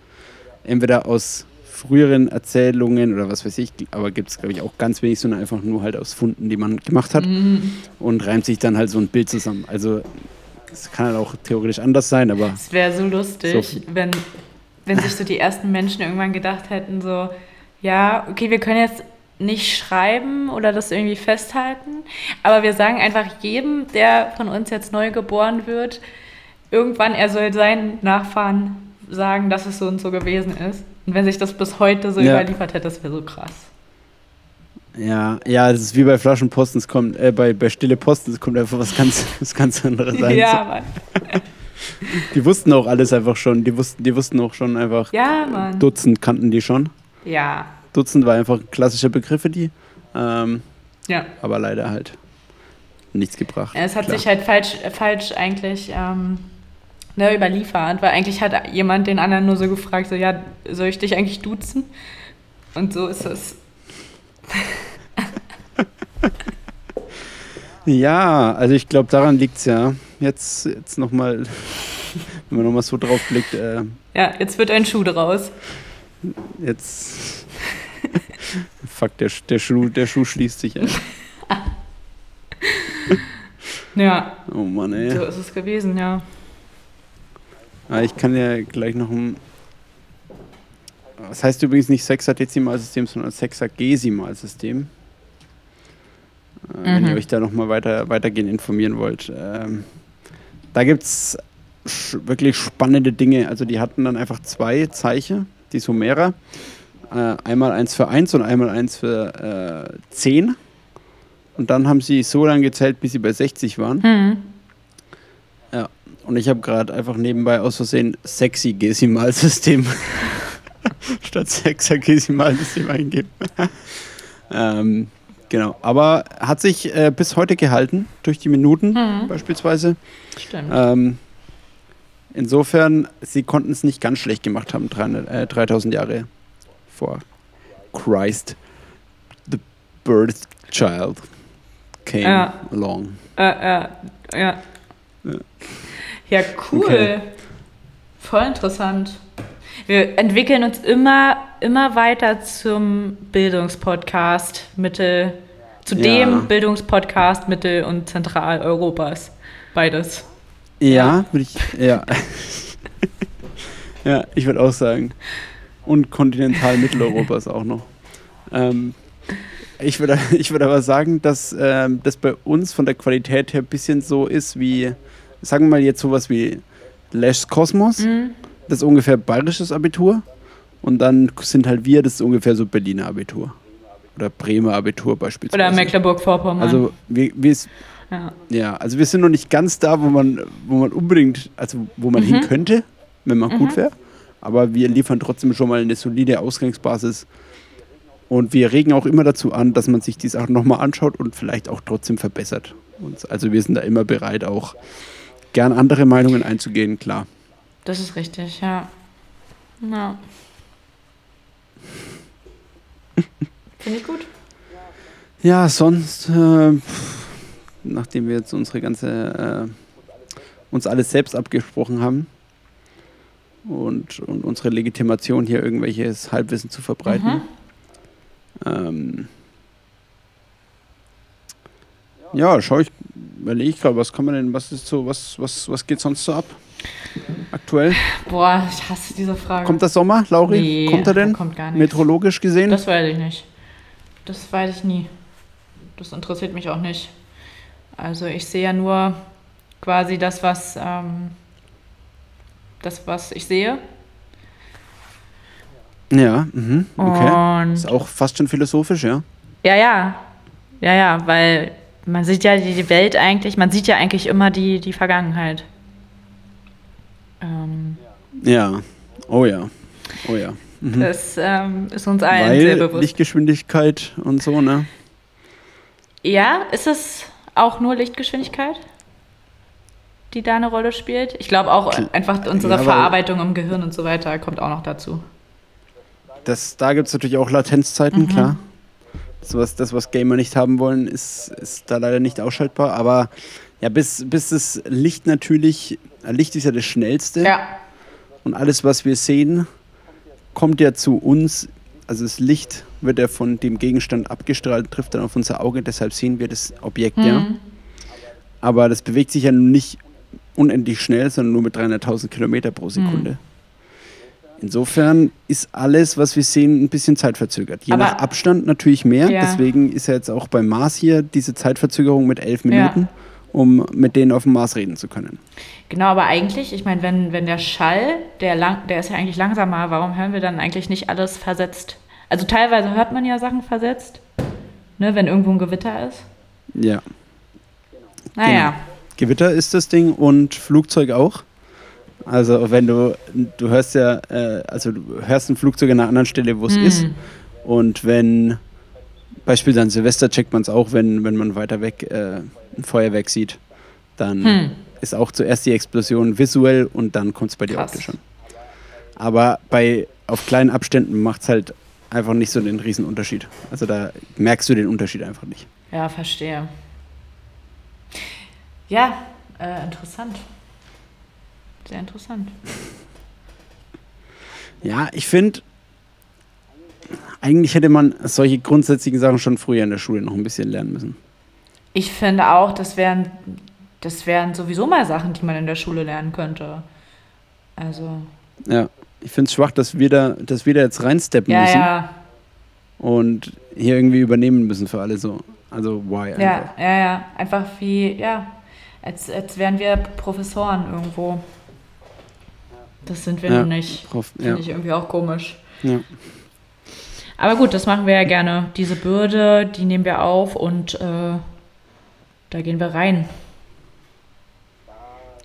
entweder aus früheren Erzählungen oder was weiß ich, aber gibt es, glaube ich, auch ganz wenig, sondern einfach nur halt aus Funden, die man gemacht hat mhm. und reimt sich dann halt so ein Bild zusammen. Also es kann halt auch theoretisch anders sein, aber. Es wäre so lustig, so wenn, wenn sich so die ersten Menschen irgendwann gedacht hätten, so, ja, okay, wir können jetzt nicht schreiben oder das irgendwie festhalten, aber wir sagen einfach jedem, der von uns jetzt neu geboren wird, irgendwann er soll seinen Nachfahren sagen, dass es so und so gewesen ist. Und wenn sich das bis heute so ja. überliefert hätte, das wäre so krass. Ja, ja, das ist wie bei Flaschenposten, es kommt, äh, bei, bei Stille Posten, es kommt einfach was ganz, <laughs> was ganz anderes rein. Ja, Mann. <laughs> Die wussten auch alles einfach schon. Die wussten, die wussten auch schon einfach. Ja, Mann. Dutzend kannten die schon. Ja. Dutzend war einfach klassische Begriffe, die. Ähm, ja. Aber leider halt nichts gebracht. Es hat Klar. sich halt falsch, falsch eigentlich ähm, ne, überliefert, weil eigentlich hat jemand den anderen nur so gefragt, so, ja, soll ich dich eigentlich duzen? Und so ist es. <laughs> ja, also ich glaube, daran liegt es ja. Jetzt, jetzt nochmal, <laughs> wenn man nochmal so drauf blickt. Äh, ja, jetzt wird ein Schuh draus. Jetzt. <laughs> Fuck, der, der, Schuh, der Schuh schließt sich, ey. ja. Oh Mann, ey. So ist es gewesen, ja. Ah, ich kann ja gleich noch ein. Das heißt übrigens nicht Sexadezimalsystem, sondern Sexagesimalsystem. Äh, mhm. Wenn ihr euch da nochmal weiter, weitergehend informieren wollt. Ähm, da gibt es wirklich spannende Dinge. Also die hatten dann einfach zwei Zeichen, die Sumerer. Äh, einmal eins für eins und einmal eins für äh, zehn. Und dann haben sie so lange gezählt, bis sie bei 60 waren. Mhm. Und ich habe gerade einfach nebenbei aus Versehen sexy Gesimalsystem <laughs> statt Sexagesimalsystem eingegeben. <laughs> ähm, genau. Aber hat sich äh, bis heute gehalten, durch die Minuten mhm. beispielsweise. Stimmt. Ähm, insofern, sie konnten es nicht ganz schlecht gemacht haben, 300, äh, 3000 Jahre vor Christ. The birth child came ja. along. Äh, äh, ja. ja. Ja, cool. Okay. Voll interessant. Wir entwickeln uns immer, immer weiter zum Bildungspodcast Mittel, zu ja. dem Bildungspodcast Mittel- und Zentraleuropas. Beides. Ja, ja. würde ich, ja. <laughs> ja, ich würde auch sagen. Und Kontinental-Mitteleuropas auch noch. Ähm, ich würde <laughs> ich würd aber sagen, dass ähm, das bei uns von der Qualität her ein bisschen so ist wie sagen wir mal jetzt sowas wie Lesch Kosmos, mhm. das ist ungefähr bayerisches Abitur. Und dann sind halt wir, das ist ungefähr so Berliner Abitur. Oder Bremer Abitur beispielsweise. Oder Mecklenburg-Vorpommern. Also wir, wir ja. ja. also wir sind noch nicht ganz da, wo man, wo man unbedingt, also wo man mhm. hin könnte, wenn man mhm. gut wäre. Aber wir liefern trotzdem schon mal eine solide Ausgangsbasis. Und wir regen auch immer dazu an, dass man sich die Sachen nochmal anschaut und vielleicht auch trotzdem verbessert. also wir sind da immer bereit, auch gern andere Meinungen einzugehen, klar. Das ist richtig, ja. Ja. Finde ich gut. Ja, sonst, äh, nachdem wir jetzt unsere ganze, äh, uns alles selbst abgesprochen haben und, und unsere Legitimation hier irgendwelches Halbwissen zu verbreiten, mhm. ähm, ja, schaue ich überlege ich gerade, was kann man denn, was ist so, was, was, was geht sonst so ab? Aktuell? Boah, ich hasse diese Frage. Kommt der Sommer, Lauri? Nee, kommt er denn? Kommt gar nicht. Meteorologisch gesehen? Das weiß ich nicht. Das weiß ich nie. Das interessiert mich auch nicht. Also ich sehe ja nur quasi das, was ähm, das, was ich sehe. Ja, mhm, okay. Und Ist auch fast schon philosophisch, ja. ja, ja. Ja, ja, weil man sieht ja die Welt eigentlich, man sieht ja eigentlich immer die, die Vergangenheit. Ähm, Ja. Oh ja. Oh ja. Mhm. das ähm, ist uns allen sehr Weil bewusst. Lichtgeschwindigkeit und so, ne? Ja, ist es auch nur Lichtgeschwindigkeit, die da eine Rolle spielt? Ich glaube auch einfach unsere Ja, Verarbeitung im Gehirn und so weiter kommt auch noch dazu. Das, da gibt es natürlich auch Latenzzeiten, Mhm. klar. Das was, das, was Gamer nicht haben wollen, ist, ist da leider nicht ausschaltbar. Aber ja, bis, bis das Licht natürlich, äh, Licht ist ja das Schnellste. Ja, Und alles, was wir sehen, kommt ja zu uns. Also das Licht wird ja von dem Gegenstand abgestrahlt, trifft dann auf unser Auge, deshalb sehen wir das Objekt ja. Mhm. Aber das bewegt sich ja nicht unendlich schnell, sondern nur mit 300.000 Kilometer pro Sekunde. Mhm. Insofern ist alles, was wir sehen, ein bisschen zeitverzögert. Je Aber- nach Abstand natürlich mehr. Ja. Deswegen ist ja jetzt auch beim Mars hier diese Zeitverzögerung mit elf Ja. Minuten, um mit denen auf dem Mars reden zu können. genau, aber eigentlich, ich meine, wenn, wenn der Schall, der, lang, der ist ja eigentlich langsamer, warum hören wir dann eigentlich nicht alles versetzt? Also teilweise hört man ja Sachen versetzt, ne, wenn irgendwo ein Gewitter ist. Ja. Naja, Gewitter ist das Ding und Flugzeug auch. Also wenn du, du hörst ja, äh, also du hörst ein Flugzeug an einer anderen Stelle, wo es Hm. ist. Und wenn, beispielsweise an Silvester checkt man es auch, wenn, wenn man weiter weg äh, ein Feuerwerk sieht, dann Hm. ist auch zuerst die Explosion visuell und dann kommt es bei dir Krass. optisch an. Aber bei, auf kleinen Abständen macht es halt einfach nicht so den riesen Unterschied. Also da merkst du den Unterschied einfach nicht. ja, verstehe. Ja, äh, interessant. Sehr interessant. Ja, ich finde, eigentlich hätte man solche grundsätzlichen Sachen schon früher in der Schule noch ein bisschen lernen müssen. Ich finde auch, das wären, das wären sowieso mal Sachen, die man in der Schule lernen könnte. Also, Ja, ich finde es schwach, dass wir, da, dass wir da jetzt reinsteppen ja, müssen ja, und hier irgendwie übernehmen müssen für alle so. Also, why einfach? ja, ja, ja. Einfach wie, ja, als, als wären wir Professoren irgendwo. Das sind wir Ja, nun nicht. Finde ja, ich irgendwie auch komisch. ja. Aber gut, das machen wir ja gerne. Diese Bürde, die nehmen wir auf und äh, da gehen wir rein.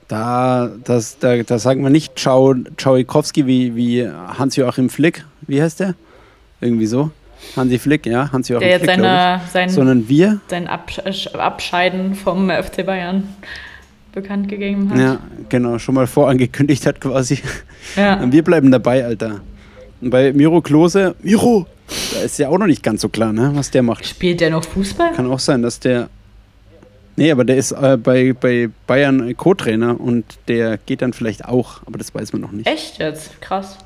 Da, das, da, da sagen wir nicht Czau, Czauikowski wie, wie Hans-Joachim Flick. Wie heißt der? Irgendwie so. Hansi Flick, ja, Hans-Joachim Der jetzt Flick, seine, sein. Sondern wir, sein Absch Abscheiden vom FC Bayern bekannt gegeben hat. ja, genau, schon mal vorangekündigt hat quasi. Ja. Und wir bleiben dabei, Alter. Und bei Miro Klose, Miro, da ist ja auch noch nicht ganz so klar, ne, was der macht. Spielt der noch Fußball? Kann auch sein, dass der. Nee, aber der ist äh, bei, bei Bayern Co-Trainer und der geht dann vielleicht auch, aber das weiß man noch nicht. Echt jetzt? Krass.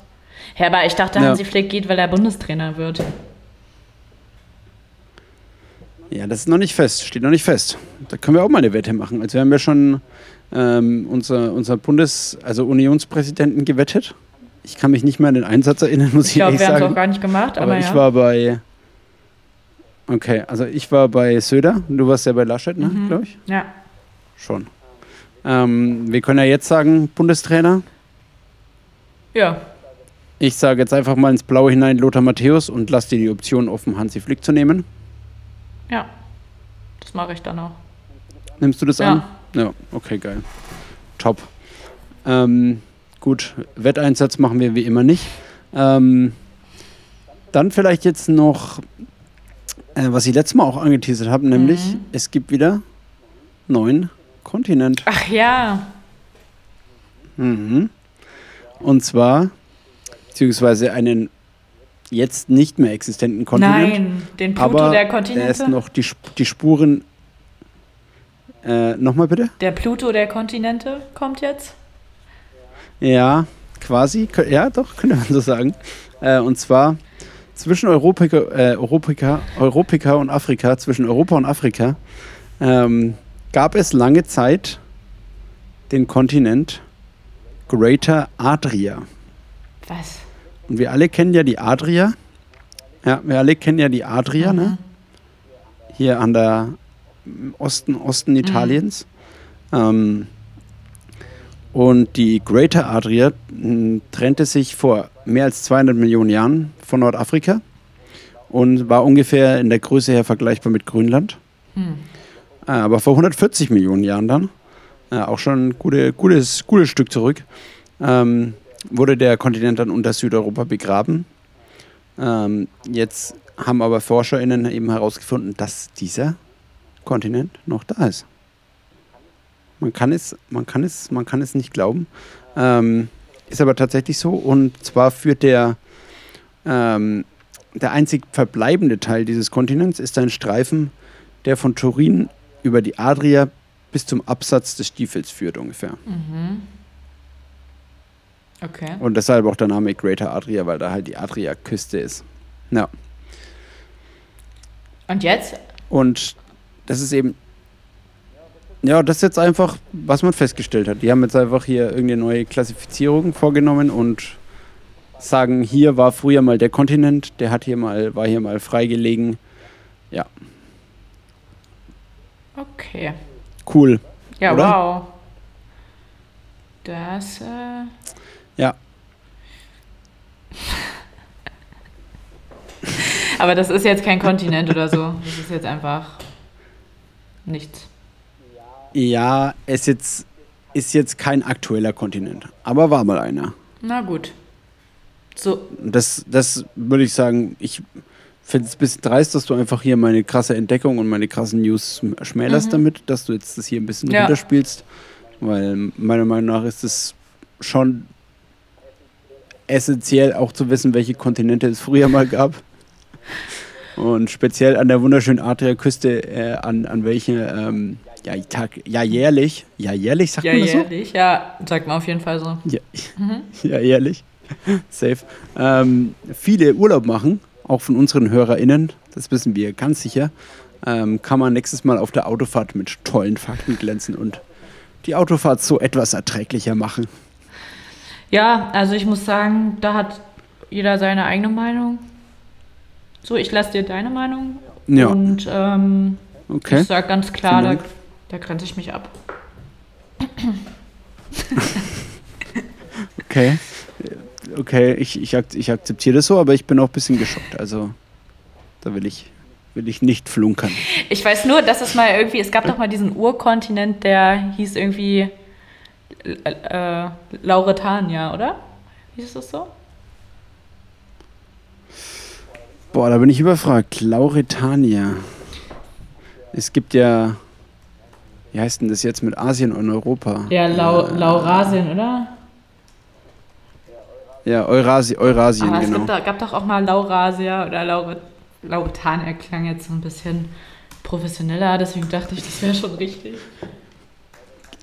Ja, aber ich dachte, Ja. Hansi Flick geht, weil er Bundestrainer wird. Ja, das ist noch nicht fest, steht noch nicht fest. Da können wir auch mal eine Wette machen. Also wir haben ja schon ähm, unser, unser Bundes-, also Unionspräsidenten gewettet. Ich kann mich nicht mehr an den Einsatz erinnern, <laughs> muss ich, Ich glaube, ehrlich wir haben es sagen. auch gar nicht gemacht, aber, aber ich ja. war bei. Okay, also ich war bei Söder, du warst ja bei Laschet, ne, Mhm. glaube ich. ja. Schon. Ähm, wir können ja jetzt sagen, Bundestrainer. Ja. Ich sage jetzt einfach mal ins Blaue hinein Lothar Matthäus und lass dir die Option offen, Hansi Flick zu nehmen. Ja. Das mache ich dann auch. Nimmst du das Ja. an? Ja, okay, geil. Top. Ähm, gut, Wetteinsatz machen wir wie immer nicht. Ähm, dann vielleicht jetzt noch, äh, was ich letztes Mal auch angeteasert habe, nämlich Mhm. es gibt wieder neuen Kontinent. Ach ja. Mhm. Und zwar, beziehungsweise einen jetzt nicht mehr existenten Kontinent. Nein, den Pluto aber der Kontinente. ist noch die, die Spuren. Äh, Nochmal bitte? der Pluto der Kontinente kommt jetzt. Ja, quasi. Ja, doch, könnte man so sagen. Äh, und zwar zwischen Europika, äh, Europika, Europika und Afrika, zwischen Europa und Afrika, ähm, gab es lange Zeit den Kontinent Greater Adria. Was? Und wir alle kennen ja die Adria. Ja, wir alle kennen ja die Adria, Mhm. ne? Hier an der Osten, Osten Mhm. Italiens. Ähm, und die Greater Adria mh, trennte sich vor mehr als 200 Millionen Jahren von Nordafrika und war ungefähr in der Größe her vergleichbar mit Grönland. Hm. Aber vor 140 Millionen Jahren dann, äh, auch schon ein gute, gutes, gutes Stück zurück, ähm, wurde der Kontinent dann unter Südeuropa begraben. Ähm, jetzt haben aber ForscherInnen eben herausgefunden, dass dieser Kontinent noch da ist. Man kann es, man kann es, man kann es nicht glauben. Ähm, ist aber tatsächlich so. Und zwar führt der, ähm, der einzig verbleibende Teil dieses Kontinents ist ein Streifen, der von Turin über die Adria bis zum Absatz des Stiefels führt ungefähr. Mhm. Okay. Und deshalb auch der Name Greater Adria, weil da halt die Adria-Küste ist. Ja. Und jetzt? Und das ist eben ja, das ist jetzt einfach, was man festgestellt hat. Die haben jetzt einfach hier irgendeine neue Klassifizierung vorgenommen und sagen, hier war früher mal der Kontinent, der hat hier mal, war hier mal freigelegen. Ja. Okay. Cool. Ja, oder? wow. Das, äh. Ja. Aber das ist jetzt kein Kontinent oder so. Das ist jetzt einfach nichts. Ja, es jetzt, ist jetzt kein aktueller Kontinent, aber war mal einer. Na gut. So. Das, das würde ich sagen, ich finde es ein bisschen dreist, dass du einfach hier meine krasse Entdeckung und meine krassen News schmälerst mhm. damit, dass du jetzt das hier ein bisschen ja. runterspielst. Weil meiner Meinung nach ist es schon essentiell auch zu wissen, welche Kontinente es früher mal gab. Und speziell an der wunderschönen Adria-Küste, äh, an, an welche ähm, ja, Tag, ja, jährlich. Ja, jährlich, sagt ja, man das so? Ja, jährlich, ja, sagt man auf jeden Fall so. Ja, mhm. <laughs> ja jährlich. Safe. Ähm, viele Urlaub machen, auch von unseren HörerInnen, das wissen wir ganz sicher. Ähm, kann man nächstes Mal auf der Autofahrt mit tollen Fakten glänzen und die Autofahrt so etwas erträglicher machen. Ja, also ich muss sagen, da hat jeder seine eigene Meinung. So, ich lasse dir deine Meinung. Ja. Und ähm, okay. ich sage ganz klar, da da grenze ich mich ab. <laughs> okay. Okay, ich, ich, ich akzeptiere das so, aber ich bin auch ein bisschen geschockt. Also, da will ich, will ich nicht flunkern. Ich weiß nur, dass es mal irgendwie, es gab doch mal diesen Urkontinent, der hieß irgendwie äh, Lauretania, oder? Hieß das so? Boah, da bin ich überfragt. Lauretania. Es gibt ja wie heißt denn das jetzt mit Asien und Europa? Ja, Lau äh, Laurasien, oder? Ja, Eurasi Eurasien, Aber genau. Es gab, gab doch auch mal Laurasia oder Laur Lautania klang jetzt so ein bisschen professioneller, deswegen dachte ich, das wäre schon richtig.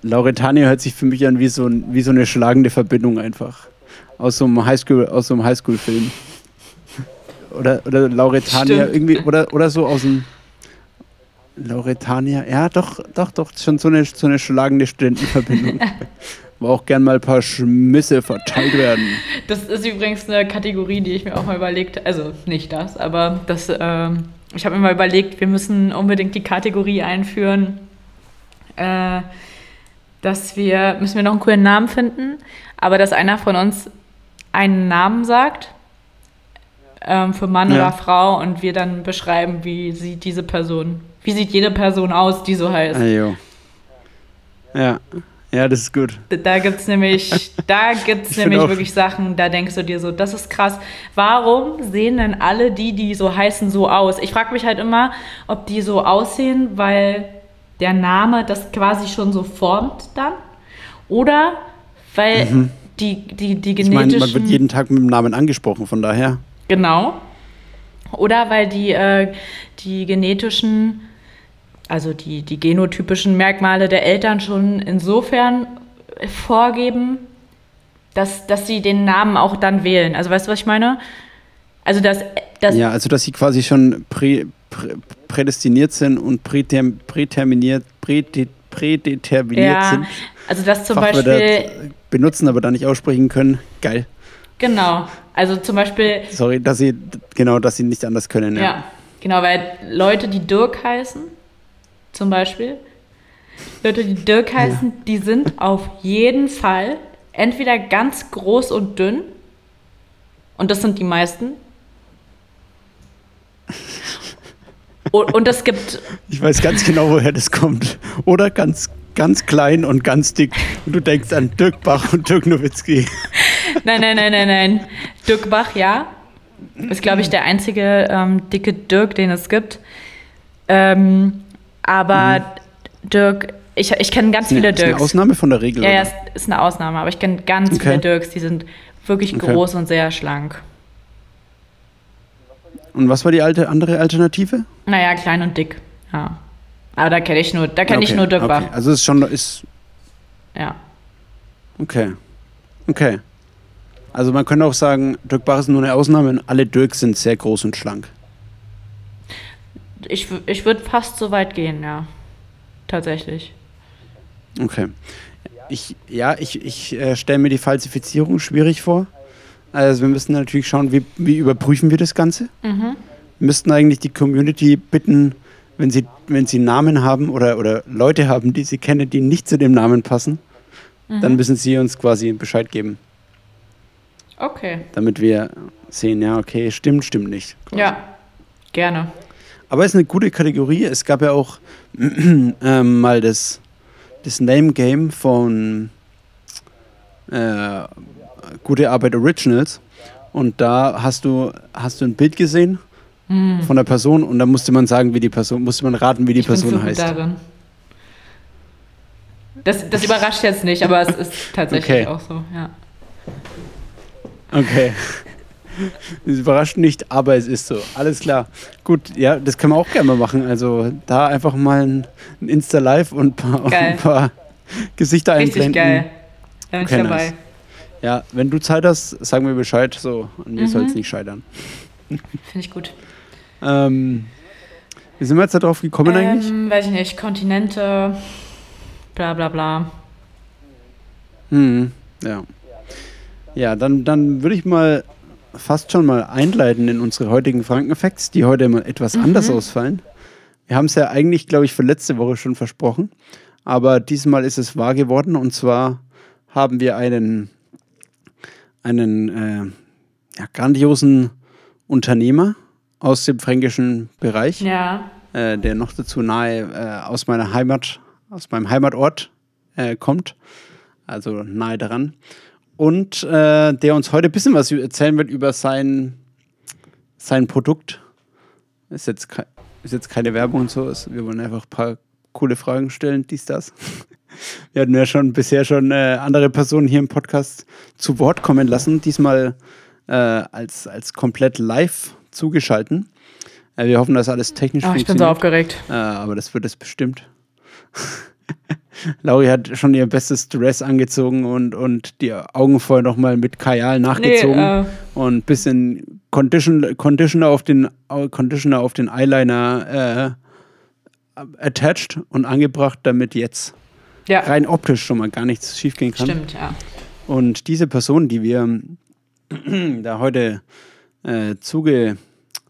Lauretania hört sich für mich an wie so, wie so eine schlagende Verbindung einfach. Aus so einem Highschool, aus so einem Highschool-Film. <laughs> Oder, oder Lauretania Stimmt. irgendwie, oder, oder so aus dem Lauretania, ja, doch, doch, doch, schon so eine, so eine schlagende Studentenverbindung. <laughs> Wo auch gern mal ein paar Schmisse verteilt werden. Das ist übrigens eine Kategorie, die ich mir auch mal überlegt, also nicht das, aber das, ähm, ich habe mir mal überlegt, wir müssen unbedingt die Kategorie einführen, äh, dass wir, müssen wir noch einen coolen Namen finden, aber dass einer von uns einen Namen sagt ähm, für Mann ja. oder Frau und wir dann beschreiben, wie sieht diese Person wie sieht jede Person aus, die so heißt? Ajo. Ja. Ja, das ist gut. Da gibt es nämlich, da gibt's nämlich <laughs> wirklich Sachen, da denkst du dir so, das ist krass. Warum sehen denn alle die, die so heißen, so aus? Ich frage mich halt immer, ob die so aussehen, weil der Name das quasi schon so formt dann. Oder weil mhm. die, die, die genetischen... Ich meine, man wird jeden Tag mit dem Namen angesprochen, von daher. Genau. Oder weil die, äh, die genetischen also die, die genotypischen Merkmale der Eltern schon insofern vorgeben, dass, dass sie den Namen auch dann wählen. Also weißt du, was ich meine? Also dass, dass ja, also dass sie quasi schon prä, prä, prädestiniert sind und präterm, präterminiert, präde, prädeterminiert ja, sind. Also dass zum Beispiel benutzen, aber da nicht aussprechen können. Geil. Genau. Also zum Beispiel. Sorry, dass sie genau, dass sie nicht anders können. Ja, ja genau, weil Leute, die Dirk heißen, zum Beispiel. Leute, die Dirk heißen, ja. die sind auf jeden Fall entweder ganz groß und dünn Und das sind die meisten. Und, und es gibt. Ich weiß ganz genau, woher das kommt. Oder ganz, ganz klein und ganz dick. Und du denkst an Dirk Bach und Dirk Nowitzki. Nein, nein, nein, nein, nein. Dirk Bach, ja. Ist, glaube ich, der einzige ähm, dicke Dirk, den es gibt. Ähm, aber mhm. Dirk, ich, ich kenne ganz viele ist Dirks. Ist eine Ausnahme von der Regel. Ja, ja, ist, ist eine Ausnahme, aber ich kenne ganz okay. viele Dirks, die sind wirklich okay. groß und sehr schlank. Und was war die alte andere Alternative? Naja, klein und dick. Ja. Aber da kenne ich nur, da kenne okay. ich nur Dirk Bach. Also es ist schon ist. Ja. Okay. Okay. Also man könnte auch sagen, Dirk Bach ist nur eine Ausnahme und alle Dirks sind sehr groß und schlank. Ich, ich würde fast so weit gehen, ja. Tatsächlich. Okay. Ich, ja, ich, ich äh, stelle mir die Falsifizierung schwierig vor. Also wir müssen natürlich schauen, wie, wie überprüfen wir das Ganze. Mhm. Müssten eigentlich die Community bitten, wenn sie, wenn sie Namen haben oder, oder Leute haben, die sie kennen, die nicht zu dem Namen passen, mhm. dann müssen sie uns quasi Bescheid geben. Okay. Damit wir sehen, ja, okay, stimmt, stimmt nicht. Quasi. Ja, gerne. Aber es ist eine gute Kategorie. Es gab ja auch <clears throat> ähm, mal das, das Name Game von äh, Gute Arbeit Originals. Und da hast du, hast du ein Bild gesehen mm. von der Person und da musste man sagen, wie die Person, musste man raten, wie die ich Person heißt. Darin. Das, das überrascht jetzt nicht, aber es ist <laughs> tatsächlich okay. auch so, ja. Okay. Es überrascht nicht, aber es ist so. Alles klar. Gut, ja, das können wir auch gerne mal machen. Also da einfach mal ein, Insta-Live und ein paar, ein paar Gesichter Richtig einblenden. geil. Da bin ich dabei. Nice. Ja, wenn du Zeit hast, sag mir Bescheid. So, an mir mhm. soll es nicht scheitern. Finde ich gut. Ähm, wie sind wir jetzt darauf gekommen ähm, eigentlich? Weiß ich nicht. Kontinente, bla bla bla. Hm, ja. Ja, dann, dann würde ich mal fast schon mal einleiten in unsere heutigen Frankenfacts, die heute mal etwas mhm. anders ausfallen. Wir haben es ja eigentlich, glaube ich, für letzte Woche schon versprochen, aber diesmal ist es wahr geworden und zwar haben wir einen, einen äh, ja, grandiosen Unternehmer aus dem fränkischen Bereich, ja. äh, der noch dazu nahe äh, aus meiner Heimat, aus meinem Heimatort äh, kommt, also nahe daran und äh, der uns heute ein bisschen was erzählen wird über sein, sein Produkt. Ist jetzt, ist jetzt keine Werbung und so, ist, wir wollen einfach ein paar coole Fragen stellen, dies, das. <laughs> Wir hatten ja schon bisher schon äh, andere Personen hier im Podcast zu Wort kommen lassen, diesmal äh, als, als komplett live zugeschalten. Äh, wir hoffen, dass alles technisch oh, funktioniert. Ich bin so aufgeregt. Äh, aber das wird es bestimmt. <laughs> Lauri hat schon ihr bestes Dress angezogen und, und die Augen vorher nochmal mit Kajal nachgezogen nee, äh und ein bisschen Condition, Conditioner, auf den, Conditioner auf den Eyeliner äh, attached und angebracht, damit jetzt ja. rein optisch schon mal gar nichts schiefgehen kann. Stimmt, ja. Und diese Person, die wir <clears throat> da heute äh, zuge,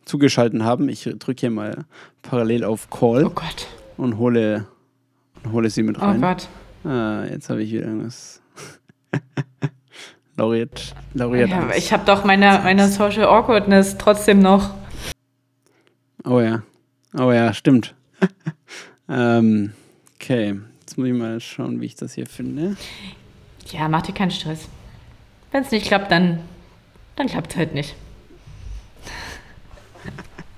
zugeschalten haben, ich drücke hier mal parallel auf Call oh und hole hole sie mit oh rein. Oh Gott. Ah, jetzt habe ich wieder irgendwas. <laughs> Lauriert. Lauriert ja, ich habe doch meine, meine Social Awkwardness trotzdem noch. Oh ja. Oh ja, stimmt. <laughs> ähm, okay. Jetzt muss ich mal schauen, wie ich das hier finde. Ja, mach dir keinen Stress. Wenn es nicht klappt, dann, dann klappt es halt nicht.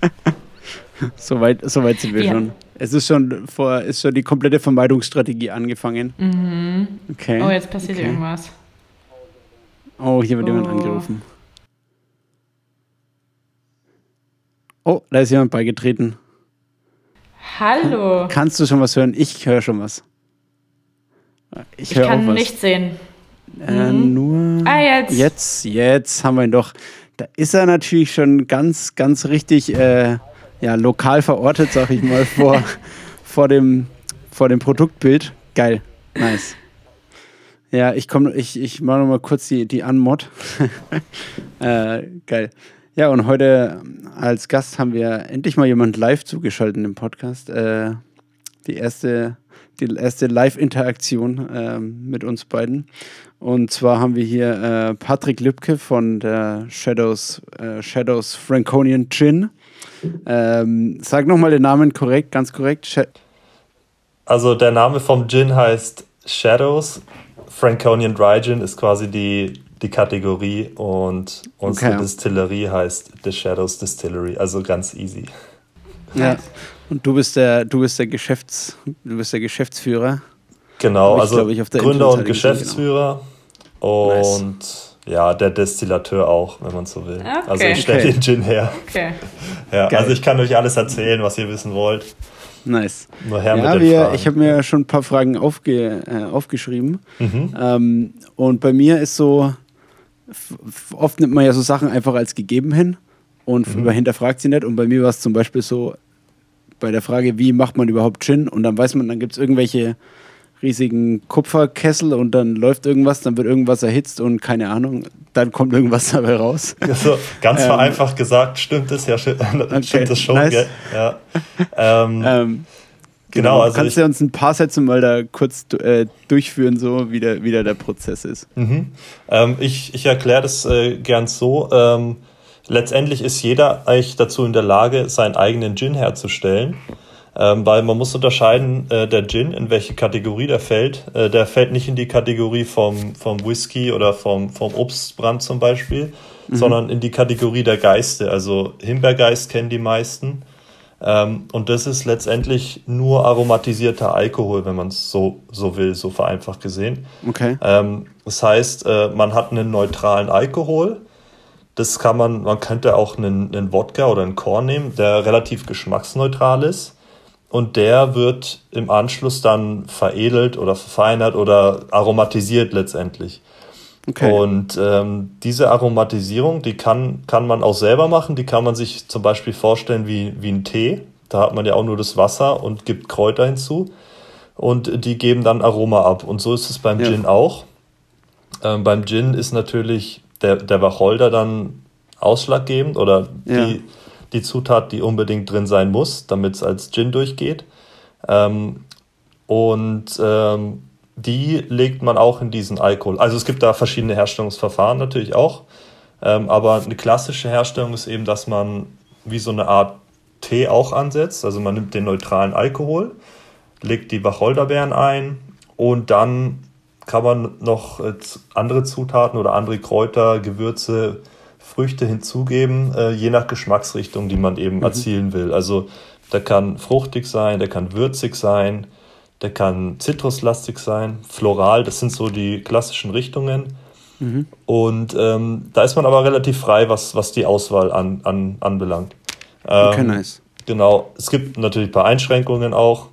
<laughs> Soweit so weit sind wir ja. schon. Es ist schon vor, ist schon die komplette Vermeidungsstrategie angefangen. Mhm. Okay. Oh, jetzt passiert okay. irgendwas. Oh, hier wird oh. jemand angerufen. Oh, da ist jemand beigetreten. Hallo. Kannst du schon was hören? Ich höre schon was. Ich, ich kann nichts sehen. Äh, mhm. Nur. Ah, jetzt. Jetzt, jetzt haben wir ihn doch. Da ist er natürlich schon ganz, ganz richtig äh, ja, lokal verortet, sag ich mal, vor, <laughs> vor, dem, vor dem Produktbild. Geil, nice. Ja, ich komme, ich, ich mache nochmal kurz die, die Anmod. <laughs> äh, geil. Ja, und heute als Gast haben wir endlich mal jemand live zugeschaltet im Podcast. Äh, die erste die erste Live-Interaktion äh, mit uns beiden. Und zwar haben wir hier äh, Patrick Lübke von der Shadows, äh, Shadows Franconian Gin. Ähm, sag nochmal den Namen korrekt, ganz korrekt. Sh also der Name vom Gin heißt Shadows. Franconian Dry Gin ist quasi die, die Kategorie und unsere okay. Distillerie heißt The Shadows Distillery. Also ganz easy. Ja. Und du bist der, du bist der Geschäfts, du bist der Geschäftsführer. Genau, ich, also ich, Gründer und Geschäftsführer genau. und nice. ja, der Destillateur auch, wenn man so will. Okay. Also ich stelle okay. den Gin her. Okay. <laughs> Ja, also ich kann euch alles erzählen, was ihr wissen wollt. Nice. Nur her ja, mit den wir, Fragen. ich habe mir schon ein paar Fragen aufge, äh, aufgeschrieben. Mhm. Ähm, und bei mir ist so, oft nimmt man ja so Sachen einfach als gegeben hin und mhm. hinterfragt sie nicht. Und bei mir war es zum Beispiel so, bei der Frage, wie macht man überhaupt Gin? Und dann weiß man, dann gibt es irgendwelche riesigen Kupferkessel und dann läuft irgendwas, dann wird irgendwas erhitzt und keine Ahnung, dann kommt irgendwas <laughs> dabei raus. Also, ganz ähm, vereinfacht gesagt, stimmt es ja, <laughs> stimmt okay, das schon, nice. gell? Ja. Ähm, <laughs> ähm, genau, genau, also. Kannst du uns ein paar Sätze mal da kurz äh, durchführen, so wie der, wie der, der Prozess ist? Mhm. Ähm, ich ich erkläre das äh, gern so. Letztendlich ist jeder eigentlich dazu in der Lage, seinen eigenen Gin herzustellen. Ähm, weil man muss unterscheiden, äh, der Gin, in welche Kategorie der fällt. Äh, der fällt nicht in die Kategorie vom, vom Whisky oder vom, vom Obstbrand zum Beispiel, mhm. sondern in die Kategorie der Geiste. Also Himbeergeist kennen die meisten. Ähm, und das ist letztendlich nur aromatisierter Alkohol, wenn man es so, so will, so vereinfacht gesehen. Okay. Ähm, das heißt, äh, man hat einen neutralen Alkohol, das kann man, man könnte auch einen, einen Wodka oder einen Korn nehmen, der relativ geschmacksneutral ist. Und der wird im Anschluss dann veredelt oder verfeinert oder aromatisiert letztendlich. Okay. Und ähm, diese Aromatisierung, die kann, kann man auch selber machen. Die kann man sich zum Beispiel vorstellen wie, wie ein Tee. Da hat man ja auch nur das Wasser und gibt Kräuter hinzu. Und die geben dann Aroma ab. Und so ist es beim ja. Gin auch. Ähm, beim Gin ist natürlich der, der Wacholder dann ausschlaggebend oder ja. die, die Zutat, die unbedingt drin sein muss, damit es als Gin durchgeht. Ähm, und ähm, die legt man auch in diesen Alkohol. Also es gibt da verschiedene Herstellungsverfahren natürlich auch. Ähm, aber eine klassische Herstellung ist eben, dass man wie so eine Art Tee auch ansetzt. Also man nimmt den neutralen Alkohol, legt die Wacholderbeeren ein und dann kann man noch äh, andere Zutaten oder andere Kräuter, Gewürze, Früchte hinzugeben, äh, je nach Geschmacksrichtung, die man eben mhm. erzielen will. Also der kann fruchtig sein, der kann würzig sein, der kann zitruslastig sein, floral, das sind so die klassischen Richtungen. Mhm. Und ähm, da ist man aber relativ frei, was, was die Auswahl an, an, anbelangt. Ähm, okay, nice. Genau, es gibt natürlich ein paar Einschränkungen auch.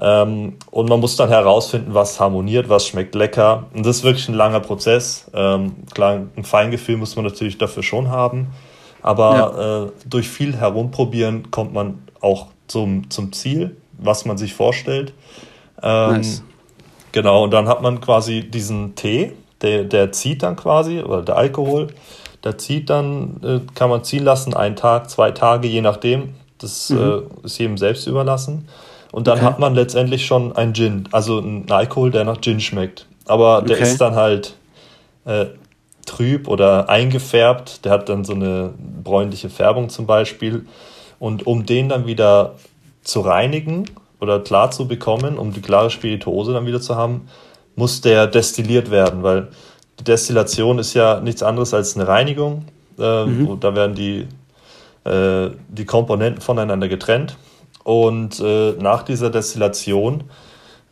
Ähm, und man muss dann herausfinden, was harmoniert, was schmeckt lecker. Und das ist wirklich ein langer Prozess. Ähm, klar, ein Feingefühl muss man natürlich dafür schon haben. Aber ja. äh, durch viel Herumprobieren kommt man auch zum, zum Ziel, was man sich vorstellt. Ähm, nice. Genau, und dann hat man quasi diesen Tee, der, der zieht dann quasi, oder der Alkohol, der zieht dann, äh, kann man ziehen lassen, einen Tag, zwei Tage, je nachdem. Das mhm. äh, ist jedem selbst überlassen. Und dann okay. hat man letztendlich schon ein Gin, also einen Alkohol, der nach Gin schmeckt. Aber der okay. ist dann halt äh, trüb oder eingefärbt. Der hat dann so eine bräunliche Färbung zum Beispiel. Und um den dann wieder zu reinigen oder klar zu bekommen, um die klare Spirituose dann wieder zu haben, muss der destilliert werden, weil die Destillation ist ja nichts anderes als eine Reinigung. Äh, mhm. Da werden die, äh, die Komponenten voneinander getrennt und äh, nach dieser Destillation,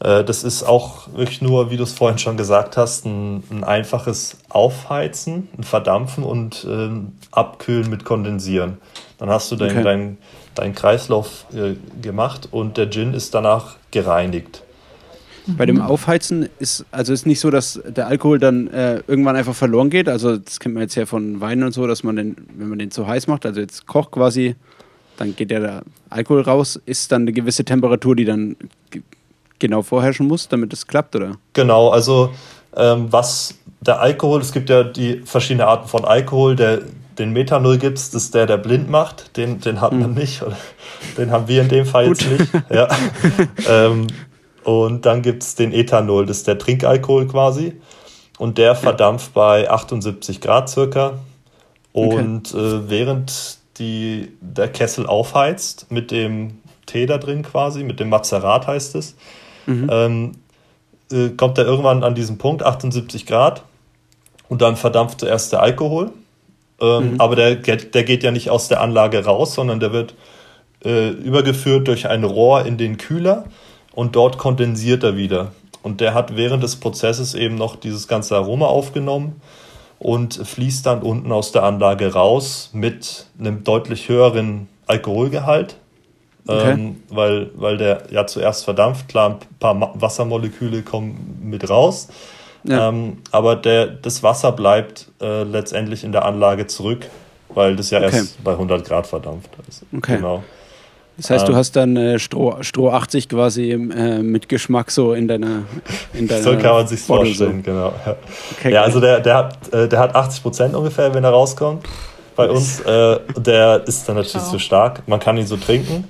äh, das ist auch wirklich nur, wie du es vorhin schon gesagt hast, ein, ein einfaches Aufheizen, ein Verdampfen und äh, Abkühlen mit Kondensieren. Dann hast du deinen okay. dein, dein Kreislauf äh, gemacht und der Gin ist danach gereinigt. Bei dem Aufheizen ist also ist nicht so, dass der Alkohol dann äh, irgendwann einfach verloren geht. Also das kennt man jetzt ja von Wein und so, dass man den, wenn man den zu heiß macht, also jetzt kocht quasi dann geht ja der Alkohol raus. Ist dann eine gewisse Temperatur, die dann genau vorherrschen muss, damit es klappt, oder? Genau, also ähm, was der Alkohol, es gibt ja die verschiedenen Arten von Alkohol, der den Methanol gibt das ist der, der blind macht, den, den hat man hm. nicht, den haben wir in dem Fall jetzt nicht. Ja. <laughs> ähm, Und dann gibt es den Ethanol, das ist der Trinkalkohol quasi. Und der verdampft bei 78 Grad circa. Und okay. äh, während die, der Kessel aufheizt mit dem Tee da drin quasi, mit dem Mazerat heißt es, mhm. ähm, äh, kommt er irgendwann an diesen Punkt, 78 Grad, und dann verdampft zuerst der Alkohol. Ähm, mhm. Aber der, der geht ja nicht aus der Anlage raus, sondern der wird äh, übergeführt durch ein Rohr in den Kühler und dort kondensiert er wieder. Und der hat während des Prozesses eben noch dieses ganze Aroma aufgenommen und fließt dann unten aus der Anlage raus mit einem deutlich höheren Alkoholgehalt. Okay. Ähm, weil, weil der ja zuerst verdampft, klar, ein paar Wassermoleküle kommen mit raus. Ja. Ähm, aber der, das Wasser bleibt äh, letztendlich in der Anlage zurück, weil das ja okay. erst bei 100 Grad verdampft. Also, okay. Genau. Das heißt, du ähm, hast dann äh, Stroh, Stroh 80 quasi äh, mit Geschmack so in deiner. In deiner so kann man sich vorstellen, so. genau. Ja, okay, ja also der, der, hat, äh, der hat 80 Prozent ungefähr, wenn er rauskommt bei uns. Äh, der ist dann natürlich zu stark. Man kann ihn so trinken.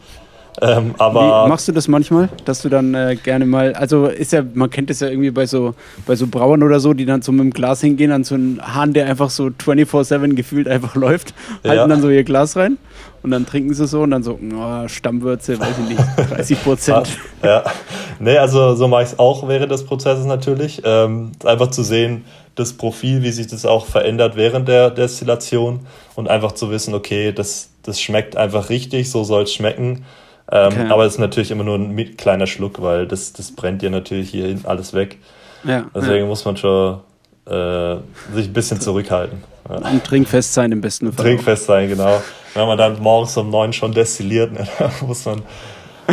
Ähm, aber Wie, machst du das manchmal, dass du dann äh, gerne mal, also ist ja, man kennt es ja irgendwie bei so, bei so Brauern oder so, die dann so mit dem Glas hingehen, an so einen Hahn, der einfach so 24-7 gefühlt einfach <laughs> läuft, ja. halten dann so ihr Glas rein und dann trinken sie so und dann so, oh, Stammwürze, weiß ich nicht, <laughs> 30 Prozent. ja, nee, also so mache ich es auch während des Prozesses natürlich. Ähm, einfach zu sehen, das Profil, wie sich das auch verändert während der Destillation und einfach zu wissen, okay, das, das schmeckt einfach richtig, so soll es schmecken. Ähm, okay. Aber es ist natürlich immer nur ein kleiner Schluck, weil das, das brennt dir natürlich hier alles weg. Ja, Deswegen ja. muss man schon äh, sich ein bisschen zurückhalten. Und trinkfest sein im besten Fall. Trinkfest sein, genau. Wenn man dann morgens um neun schon destilliert, <laughs> ne, dann muss man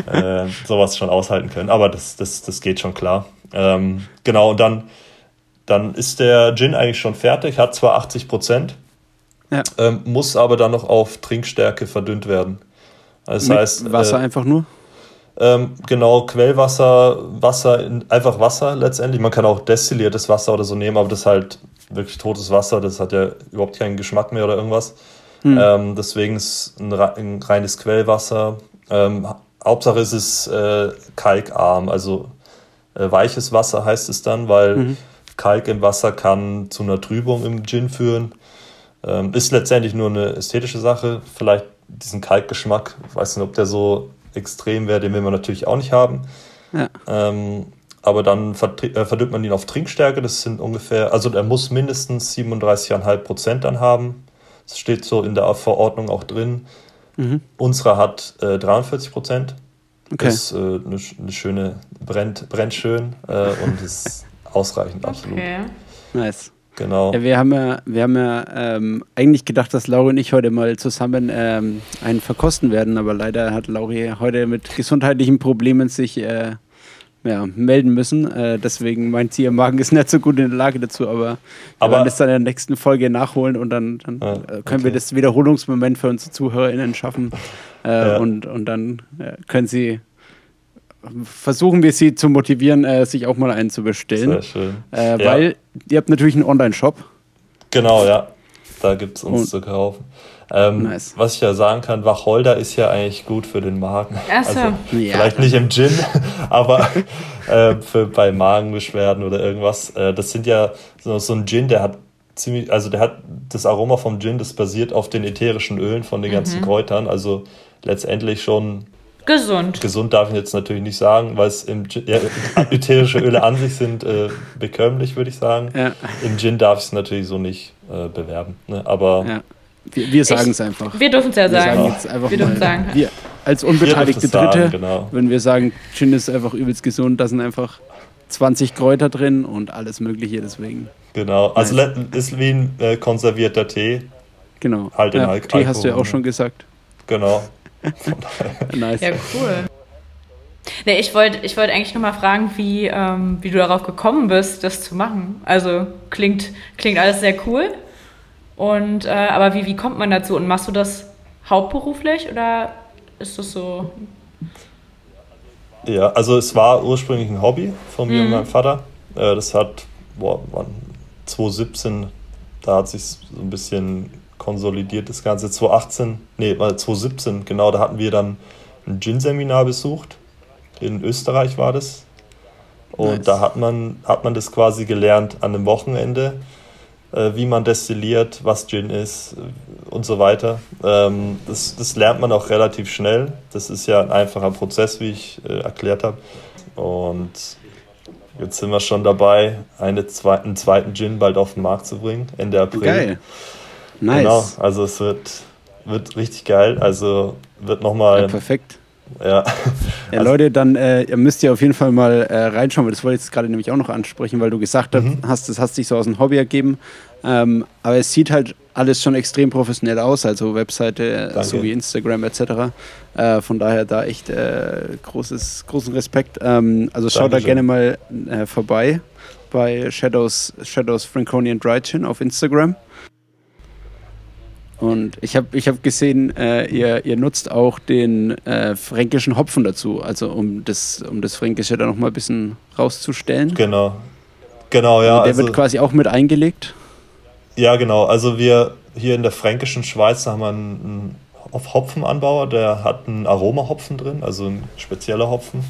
äh, sowas schon aushalten können. Aber das, das, das geht schon klar. Ähm, genau, und dann, dann ist der Gin eigentlich schon fertig, hat zwar 80 Prozent, ja. ähm, muss aber dann noch auf Trinkstärke verdünnt werden. Das Mit heißt. Wasser äh, einfach nur? Ähm, genau, Quellwasser, Wasser, einfach Wasser letztendlich. Man kann auch destilliertes Wasser oder so nehmen, aber das ist halt wirklich totes Wasser. Das hat ja überhaupt keinen Geschmack mehr oder irgendwas. Hm. Ähm, deswegen ist ein, ein, reines Quellwasser. Ähm, Hauptsache ist es äh, kalkarm, also äh, weiches Wasser heißt es dann, weil mhm. Kalk im Wasser kann zu einer Trübung im Gin führen. Ähm, ist letztendlich nur eine ästhetische Sache. Vielleicht diesen Kalkgeschmack, ich weiß nicht, ob der so extrem wäre, den will man natürlich auch nicht haben. Ja. Ähm, aber dann äh, verdünnt man ihn auf Trinkstärke, das sind ungefähr, also er muss mindestens 37,5 Prozent dann haben. Das steht so in der Verordnung auch drin. Mhm. Unsere hat äh, 43 Prozent. Okay. Das ist äh, eine, eine, schöne, brennt, brennt schön äh, und ist <laughs> ausreichend, absolut. Okay. Nice. Genau. Ja, wir haben ja, wir haben ja ähm, eigentlich gedacht, dass Lauri und ich heute mal zusammen ähm, einen verkosten werden, aber leider hat Lauri heute mit gesundheitlichen Problemen sich äh, ja, melden müssen. Äh, deswegen meint sie, ihr Magen ist nicht so gut in der Lage dazu, aber wir aber werden das dann in der nächsten Folge nachholen und dann, dann ah, äh, können okay. wir das Wiederholungsmoment für unsere ZuhörerInnen schaffen. Äh, ja. und, und dann äh, können sie versuchen wir sie zu motivieren, äh, sich auch mal einen zu bestellen. Sehr schön. Äh, weil ja. ihr habt natürlich einen Online-Shop. Genau, ja. Da gibt es uns Und, zu kaufen. Ähm, nice. Was ich ja sagen kann, Wacholder ist ja eigentlich gut für den Magen. Also, ja. Vielleicht nicht im Gin, <laughs> aber äh, für, bei Magenbeschwerden oder irgendwas. Äh, das sind ja so, so ein Gin, der hat ziemlich, also der hat das Aroma vom Gin, das basiert auf den ätherischen Ölen von den ganzen mhm. Kräutern. Also letztendlich schon Gesund. Gesund darf ich jetzt natürlich nicht sagen, weil es im Gin, ja, <laughs> ätherische Öle an sich sind äh, bekömmlich, würde ich sagen. Ja. Im Gin darf ich es natürlich so nicht äh, bewerben. Ne? Aber ja. wir, wir sagen es einfach. Wir dürfen es ja sagen. Wir, sagen wir dürfen sagen. Wir als unbeteiligte Dritte, sagen, genau. wenn wir sagen, Gin ist einfach übelst gesund, da sind einfach 20 Kräuter drin und alles Mögliche deswegen. Genau, also nice. ist wie ein äh, konservierter Tee. Genau. Halt in ja, Al Tee hast du ja auch schon gesagt. Genau. <laughs> nice. Ja, cool. Nee, ich wollte ich wollt eigentlich nur mal fragen, wie, ähm, wie du darauf gekommen bist, das zu machen. Also klingt, klingt alles sehr cool. Und, äh, aber wie, wie kommt man dazu? Und machst du das hauptberuflich oder ist das so? Ja, also es war ursprünglich ein Hobby von mir mhm. und meinem Vater. Äh, das hat, boah, 2017, da hat sich so ein bisschen konsolidiert das Ganze. 2018, nee, 2017, genau, da hatten wir dann ein Gin-Seminar besucht. In Österreich war das. Und nice. da hat man, hat man das quasi gelernt an einem Wochenende, äh, wie man destilliert, was Gin ist äh, und so weiter. Ähm, das, das lernt man auch relativ schnell. Das ist ja ein einfacher Prozess, wie ich äh, erklärt habe. Und jetzt sind wir schon dabei, eine zwei, einen zweiten Gin bald auf den Markt zu bringen, Ende April. Geil. Nice. Genau, also es wird, wird richtig geil. Also wird nochmal. Ja, perfekt. Ja. ja, <laughs> also, Leute, dann äh, ihr müsst ja auf jeden Fall mal äh, reinschauen, weil das wollte ich jetzt gerade nämlich auch noch ansprechen, weil du gesagt mhm. hast, das hast dich so aus dem Hobby ergeben. Ähm, aber es sieht halt alles schon extrem professionell aus, also Webseite Danke. sowie Instagram etc. Äh, von daher da echt äh, großes, großen Respekt. Ähm, also schaut da gerne mal äh, vorbei bei Shadows, Shadows Franconian Dry Chin auf Instagram. Und ich habe ich hab gesehen, äh, ihr, ihr nutzt auch den äh, fränkischen Hopfen dazu, also um das, um das Fränkische da nochmal ein bisschen rauszustellen. Genau. Genau, ja. Also der also, wird quasi auch mit eingelegt. Ja, genau. Also wir hier in der fränkischen Schweiz haben wir einen, einen Hopfenanbauer, der hat einen Aromahopfen drin, also ein spezieller Hopfen,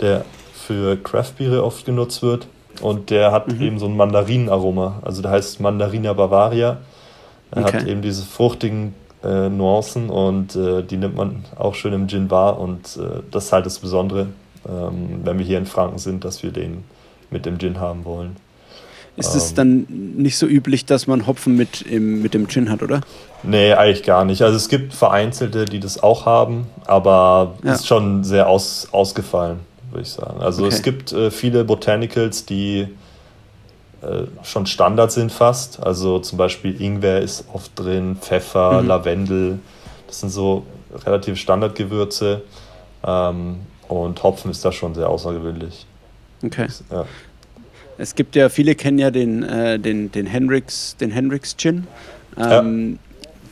der für Craftbiere oft genutzt wird. Und der hat mhm. eben so ein Mandarinenaroma, also der heißt Mandarina Bavaria. Er okay. hat eben diese fruchtigen äh, Nuancen und äh, die nimmt man auch schön im Gin wahr und äh, das ist halt das Besondere, ähm, wenn wir hier in Franken sind, dass wir den mit dem Gin haben wollen. Ist es ähm, dann nicht so üblich, dass man Hopfen mit, im, mit dem Gin hat, oder? Nee, eigentlich gar nicht. Also es gibt Vereinzelte, die das auch haben, aber ja. ist schon sehr aus, ausgefallen, würde ich sagen. Also okay. es gibt äh, viele Botanicals, die äh, schon Standard sind fast. Also zum Beispiel Ingwer ist oft drin, Pfeffer, mhm. Lavendel. Das sind so relativ Standardgewürze. Ähm, und Hopfen ist da schon sehr außergewöhnlich. Okay. Ja. Es gibt ja, viele kennen ja den, äh, den, den Hendrix, den Hendrix Gin. Ähm, ja.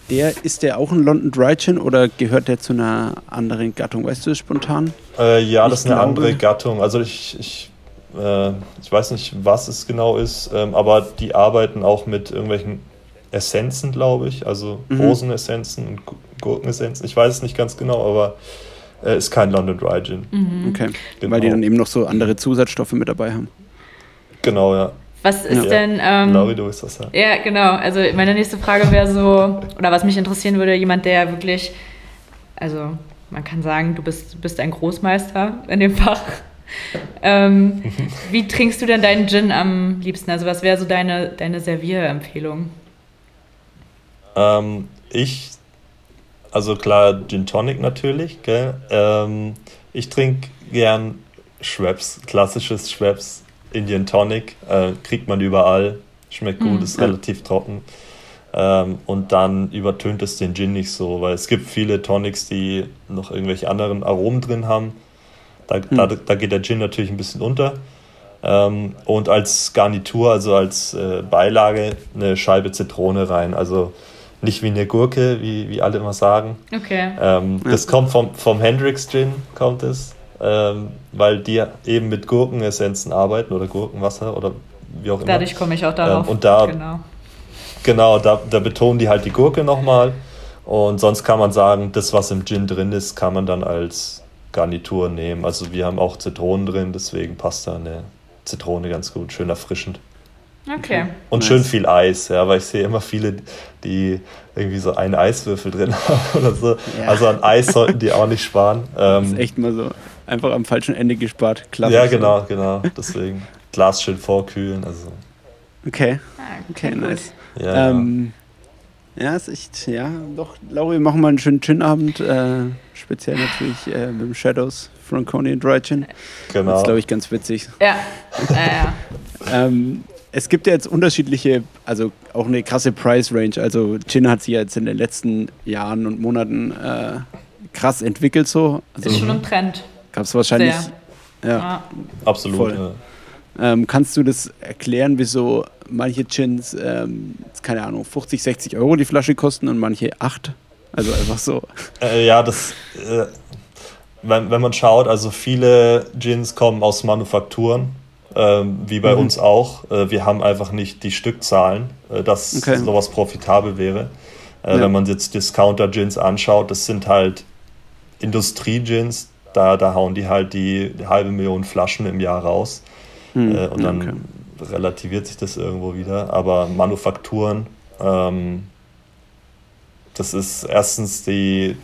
Der, ist der auch ein London Dry Gin oder gehört der zu einer anderen Gattung? Weißt du das spontan? Äh, ja, ich das ist eine glaube. andere Gattung. Also ich, ich äh, ich weiß nicht, was es genau ist, ähm, aber die arbeiten auch mit irgendwelchen Essenzen, glaube ich, also mhm. Rosenessenzen und Gurkenessenzen. Ich weiß es nicht ganz genau, aber äh, ist kein London Dry Gin. Mhm. Okay, genau. weil die dann eben noch so andere Zusatzstoffe mit dabei haben. Genau, ja. Was ist ja. denn. Ähm, Lauri, du willst was sagen. Ja, genau. Also, meine nächste Frage wäre so, oder was mich interessieren würde, jemand, der wirklich, also, man kann sagen, du bist, bist ein Großmeister in dem Fach. Ähm, wie trinkst du denn deinen Gin am liebsten? Also was wäre so deine, deine Servierempfehlung? Ähm, ich, also klar Gin Tonic natürlich. Ähm, ich trinke gern Schweppes, klassisches Schweppes, Indian Tonic. Äh, kriegt man überall, schmeckt gut, mm, ist relativ trocken. Ähm, und dann übertönt es den Gin nicht so, weil es gibt viele Tonics, die noch irgendwelche anderen Aromen drin haben da, hm. da, da, geht der Gin natürlich ein bisschen unter. Ähm, und als Garnitur, also als äh, Beilage, eine Scheibe Zitrone rein. Also nicht wie eine Gurke, wie, wie alle immer sagen. Okay. Ähm, ja. Das kommt vom, vom Hendrix Gin, kommt es. Ähm, weil die eben mit Gurkenessenzen arbeiten oder Gurkenwasser oder wie auch immer. Dadurch komme ich auch darauf. Ähm, und da, genau, genau da, da betonen die halt die Gurke nochmal. Und sonst kann man sagen, das, was im Gin drin ist, kann man dann als Garnitur nehmen. Also wir haben auch Zitronen drin, deswegen passt da eine Zitrone ganz gut, schön erfrischend. Okay. Und nice. schön viel Eis, ja, weil ich sehe immer viele, die irgendwie so einen Eiswürfel drin <laughs> haben oder so. Ja. Also an Eis sollten die auch nicht sparen. <laughs> das ist ähm, echt mal so einfach am falschen Ende gespart. Klassisch. Ja, genau, genau. Deswegen Glas schön vorkühlen. Also. Okay. Ah, okay, nice. Ja, ähm, ja, ist echt, ja, doch, Lauri, wir machen mal einen schönen Gin-Abend. Äh, speziell natürlich äh, mit dem Shadows Franconian Dry Gin. Genau. Das ist, glaube ich, ganz witzig. Ja, ja, ja. ähm, es gibt ja jetzt unterschiedliche, also auch eine krasse Price Range. Also Gin hat sich jetzt in den letzten Jahren und Monaten äh, krass entwickelt so. Also, ist schon ein Trend. Gab es wahrscheinlich. Sehr. Ja, absolut. Ja. Ähm, kannst du das erklären, wieso manche Gins, ähm, keine Ahnung, 50, 60 Euro die Flasche kosten und manche 8? Also einfach so. Äh, ja, das, äh, wenn, wenn man schaut, also viele Gins kommen aus Manufakturen, äh, wie bei mhm. uns auch. Äh, wir haben einfach nicht die Stückzahlen, äh, dass okay. sowas profitabel wäre. Äh, ja. Wenn man jetzt Discounter-Gins anschaut, das sind halt Industrie-Gins, da, da hauen die halt die halbe Million Flaschen im Jahr raus. Hm, äh, und dann okay. relativiert sich das irgendwo wieder. Aber Manufakturen, ähm, das ist erstens die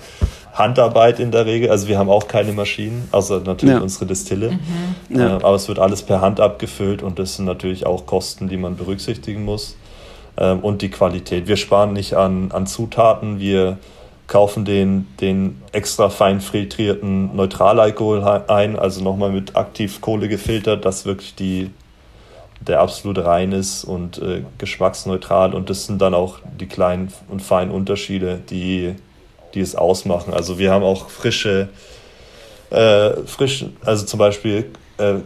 Handarbeit in der Regel. Also wir haben auch keine Maschinen, außer natürlich ja. unsere Distille. Mhm. Ja. Äh, aber es wird alles per Hand abgefüllt und das sind natürlich auch Kosten, die man berücksichtigen muss. Ähm, und die Qualität. Wir sparen nicht an, an Zutaten, wir kaufen den, den extra fein filtrierten Neutralalkohol ein, also nochmal mit Aktivkohle gefiltert, dass wirklich die, der absolut rein ist und äh, geschmacksneutral. Und das sind dann auch die kleinen und feinen Unterschiede, die, die es ausmachen. Also wir haben auch frische, äh, frisch, also zum Beispiel äh,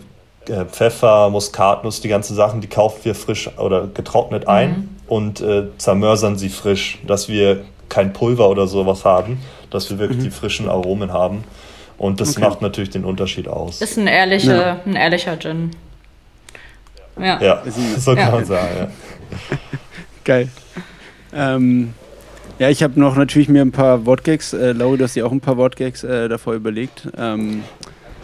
äh Pfeffer, Muskatnuss, die ganzen Sachen, die kaufen wir frisch oder getrocknet ein mhm. und äh, zermörsern sie frisch, dass wir kein Pulver oder sowas haben, dass wir wirklich mhm. die frischen Aromen haben. Und das okay. macht natürlich den Unterschied aus. Ist ein, ehrliche, ja. ein ehrlicher Gin. Ja, ja <laughs> so kann ja. man sagen, ja. <laughs> Geil. Ähm, ja, ich habe noch natürlich mir ein paar Wortgags, äh, Lauri, du hast dir auch ein paar Wortgags äh, davor überlegt. Ähm,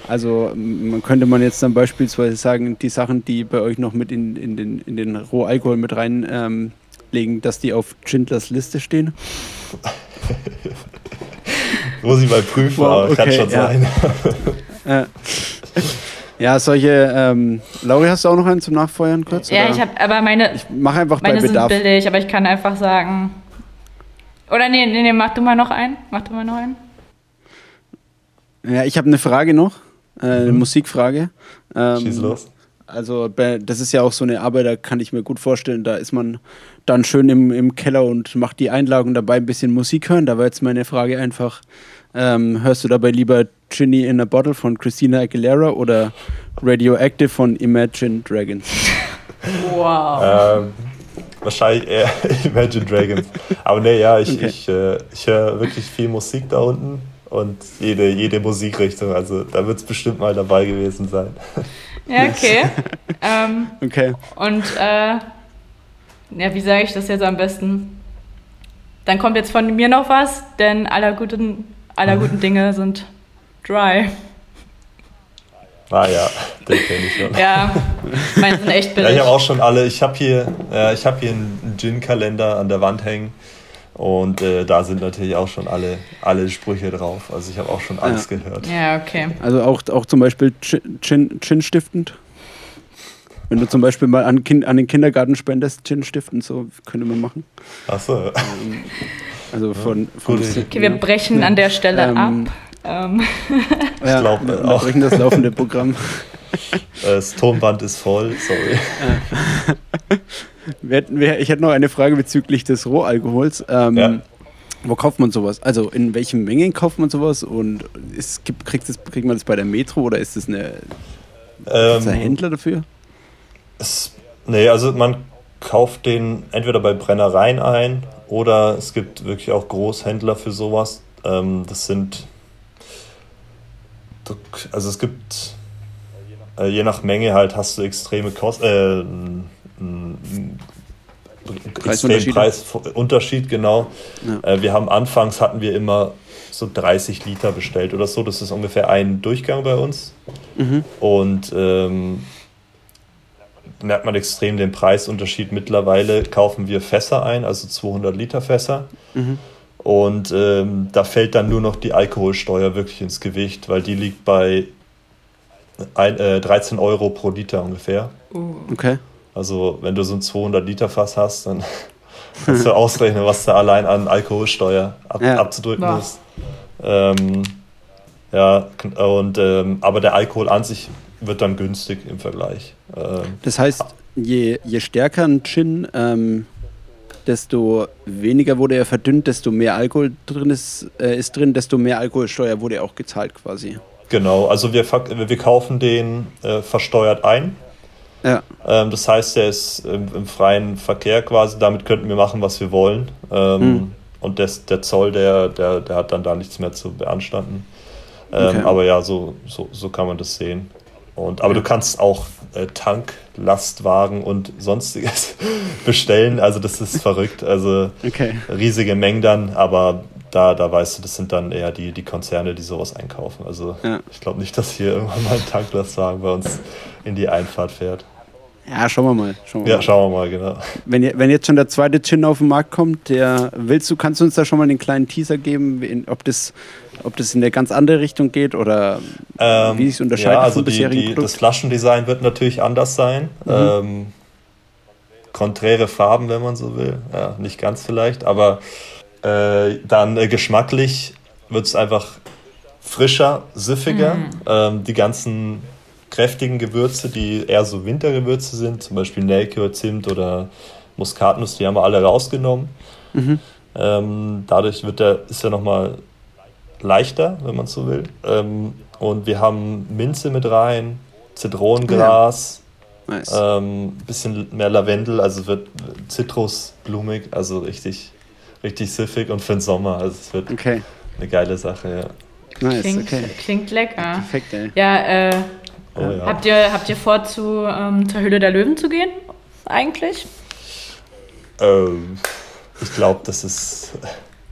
also man könnte man jetzt dann beispielsweise sagen, die Sachen, die bei euch noch mit in, in, den, in den Rohalkohol mit rein ähm, legen, dass die auf Schindlers Liste stehen? <laughs> Muss ich mal prüfen, wow, aber okay, kann schon ja. sein. <laughs> ja. ja, solche. Ähm, Lauri, hast du auch noch einen zum Nachfeuern kurz? Ja, oder? ich habe, aber meine. Ich mache einfach meine bei Bedarf. sind billig, aber ich kann einfach sagen. Oder nee, nee, nee, mach du mal noch einen. Mach du mal noch einen. Ja, ich habe eine Frage noch. Äh, eine mhm. Musikfrage. Ähm, Schieß los. Also das ist ja auch so eine Arbeit, da kann ich mir gut vorstellen, da ist man dann schön im, im Keller und macht die Einlagen dabei ein bisschen Musik hören. Da war jetzt meine Frage einfach, ähm, hörst du dabei lieber Ginny in a Bottle von Christina Aguilera oder Radioactive von Imagine Dragons? Wow. Ähm, wahrscheinlich eher <laughs> Imagine Dragons. Aber nee, ja, ich, okay. ich, äh, ich höre wirklich viel Musik da unten und jede, jede Musikrichtung. Also da wird es bestimmt mal dabei gewesen sein. <laughs> Ja, okay. <laughs> ähm, okay. Und äh, ja, wie sage ich das jetzt am besten? Dann kommt jetzt von mir noch was, denn aller guten, aller guten <laughs> Dinge sind dry. Ah ja, den kenne ich schon. Ja, meine sind echt billig. Ja, ich habe auch schon alle. Ich habe hier, äh, hab hier einen Gin-Kalender an der Wand hängen. Und äh, da sind natürlich auch schon alle, alle Sprüche drauf. Also ich habe auch schon alles ja. gehört. Ja, okay. Also auch, auch zum Beispiel Chin-stiftend? Wenn du zum Beispiel mal an, kind, an den Kindergarten spendest, Gin stiften, so könnte man machen. Achso. Ähm, also von, von Okay, wir brechen an der Stelle ähm, ab. Ähm. Ja, ich glaube, wir brechen das laufende Programm. Das Tonband ist voll, sorry. Ich hätte noch eine Frage bezüglich des Rohalkohols. Ähm, ja. Wo kauft man sowas? Also in welchen Mengen kauft man sowas? Und ist, kriegt, das, kriegt man das bei der Metro oder ist das eine, ähm, ein Händler dafür? Es, nee, also man kauft den entweder bei Brennereien ein oder es gibt wirklich auch Großhändler für sowas. Ähm, das sind, also es gibt, äh, je nach Menge halt hast du extreme Kosten, äh, extrem Preisunterschied, genau. Ja. Äh, wir haben anfangs hatten wir immer so 30 Liter bestellt oder so. Das ist ungefähr ein Durchgang bei uns. Mhm. Und ähm, merkt man extrem den Preisunterschied. Mittlerweile kaufen wir Fässer ein, also 200 Liter Fässer. Mhm. Und ähm, da fällt dann nur noch die Alkoholsteuer wirklich ins Gewicht, weil die liegt bei ein, äh, 13 Euro pro Liter ungefähr. Okay. Also wenn du so ein 200 Liter Fass hast, dann <laughs> kannst du <laughs> ausrechnen, was da allein an Alkoholsteuer ab, ja. abzudrücken Boah. ist. Ähm, ja, und ähm, aber der Alkohol an sich wird dann günstig im Vergleich. Ähm, das heißt, je, je stärker ein Gin, ähm, desto weniger wurde er verdünnt, desto mehr Alkohol drin ist, äh, ist drin, desto mehr Alkoholsteuer wurde auch gezahlt quasi. Genau, also wir, wir kaufen den äh, versteuert ein. Ähm, das heißt, er ist im, freien Verkehr quasi, damit könnten wir machen, was wir wollen. Ähm, hm. Und des, der Zoll, der, der, der hat dann da nichts mehr zu beanstanden. Ähm, okay. Aber ja, so, so, so kann man das sehen. Und, aber ja. du kannst auch äh, Tanklastwagen und sonstiges <laughs> bestellen. Also das ist verrückt. Also okay. riesige Mengen dann, aber da, da weißt du, das sind dann eher die, die Konzerne, die sowas einkaufen. Also Ja. ich glaube nicht, dass hier <laughs> irgendwann mal ein Tanklastwagen bei uns in die Einfahrt fährt. Ja, schauen wir mal. Schauen wir Ja, mal. schauen wir mal, genau. Wenn, wenn jetzt schon der zweite Gin auf den Markt kommt, der willst du, kannst du uns da schon mal den kleinen Teaser geben, ob das, ob das in eine ganz andere Richtung geht oder Ähm, wie sich unterscheidet ja, also vom die, bisherigen die, Produkt? das Flaschendesign wird natürlich anders sein. Mhm. Ähm, konträre Farben, wenn man so will. Ja, nicht ganz vielleicht, aber äh, dann äh, geschmacklich wird es einfach frischer, süffiger. Ähm, die ganzen kräftigen Gewürze, die eher so Wintergewürze sind, zum Beispiel Nelke oder Zimt oder Muskatnuss, die haben wir alle rausgenommen. Mhm. Ähm, dadurch wird der, ist er nochmal leichter, wenn man so will. Ähm, und wir haben Minze mit rein, Zitronengras, Nice. ähm, bisschen mehr Lavendel, also wird zitrusblumig, also richtig, richtig süffig und für den Sommer. Also es wird Okay, eine geile Sache, ja. nice, Klingt, okay. klingt lecker. Perfekt, ey. Ja, äh, Oh, ja. habt, ihr, habt ihr vor, zu, ähm, zur Höhle der Löwen zu gehen? Eigentlich? Ähm, ich glaube, das ist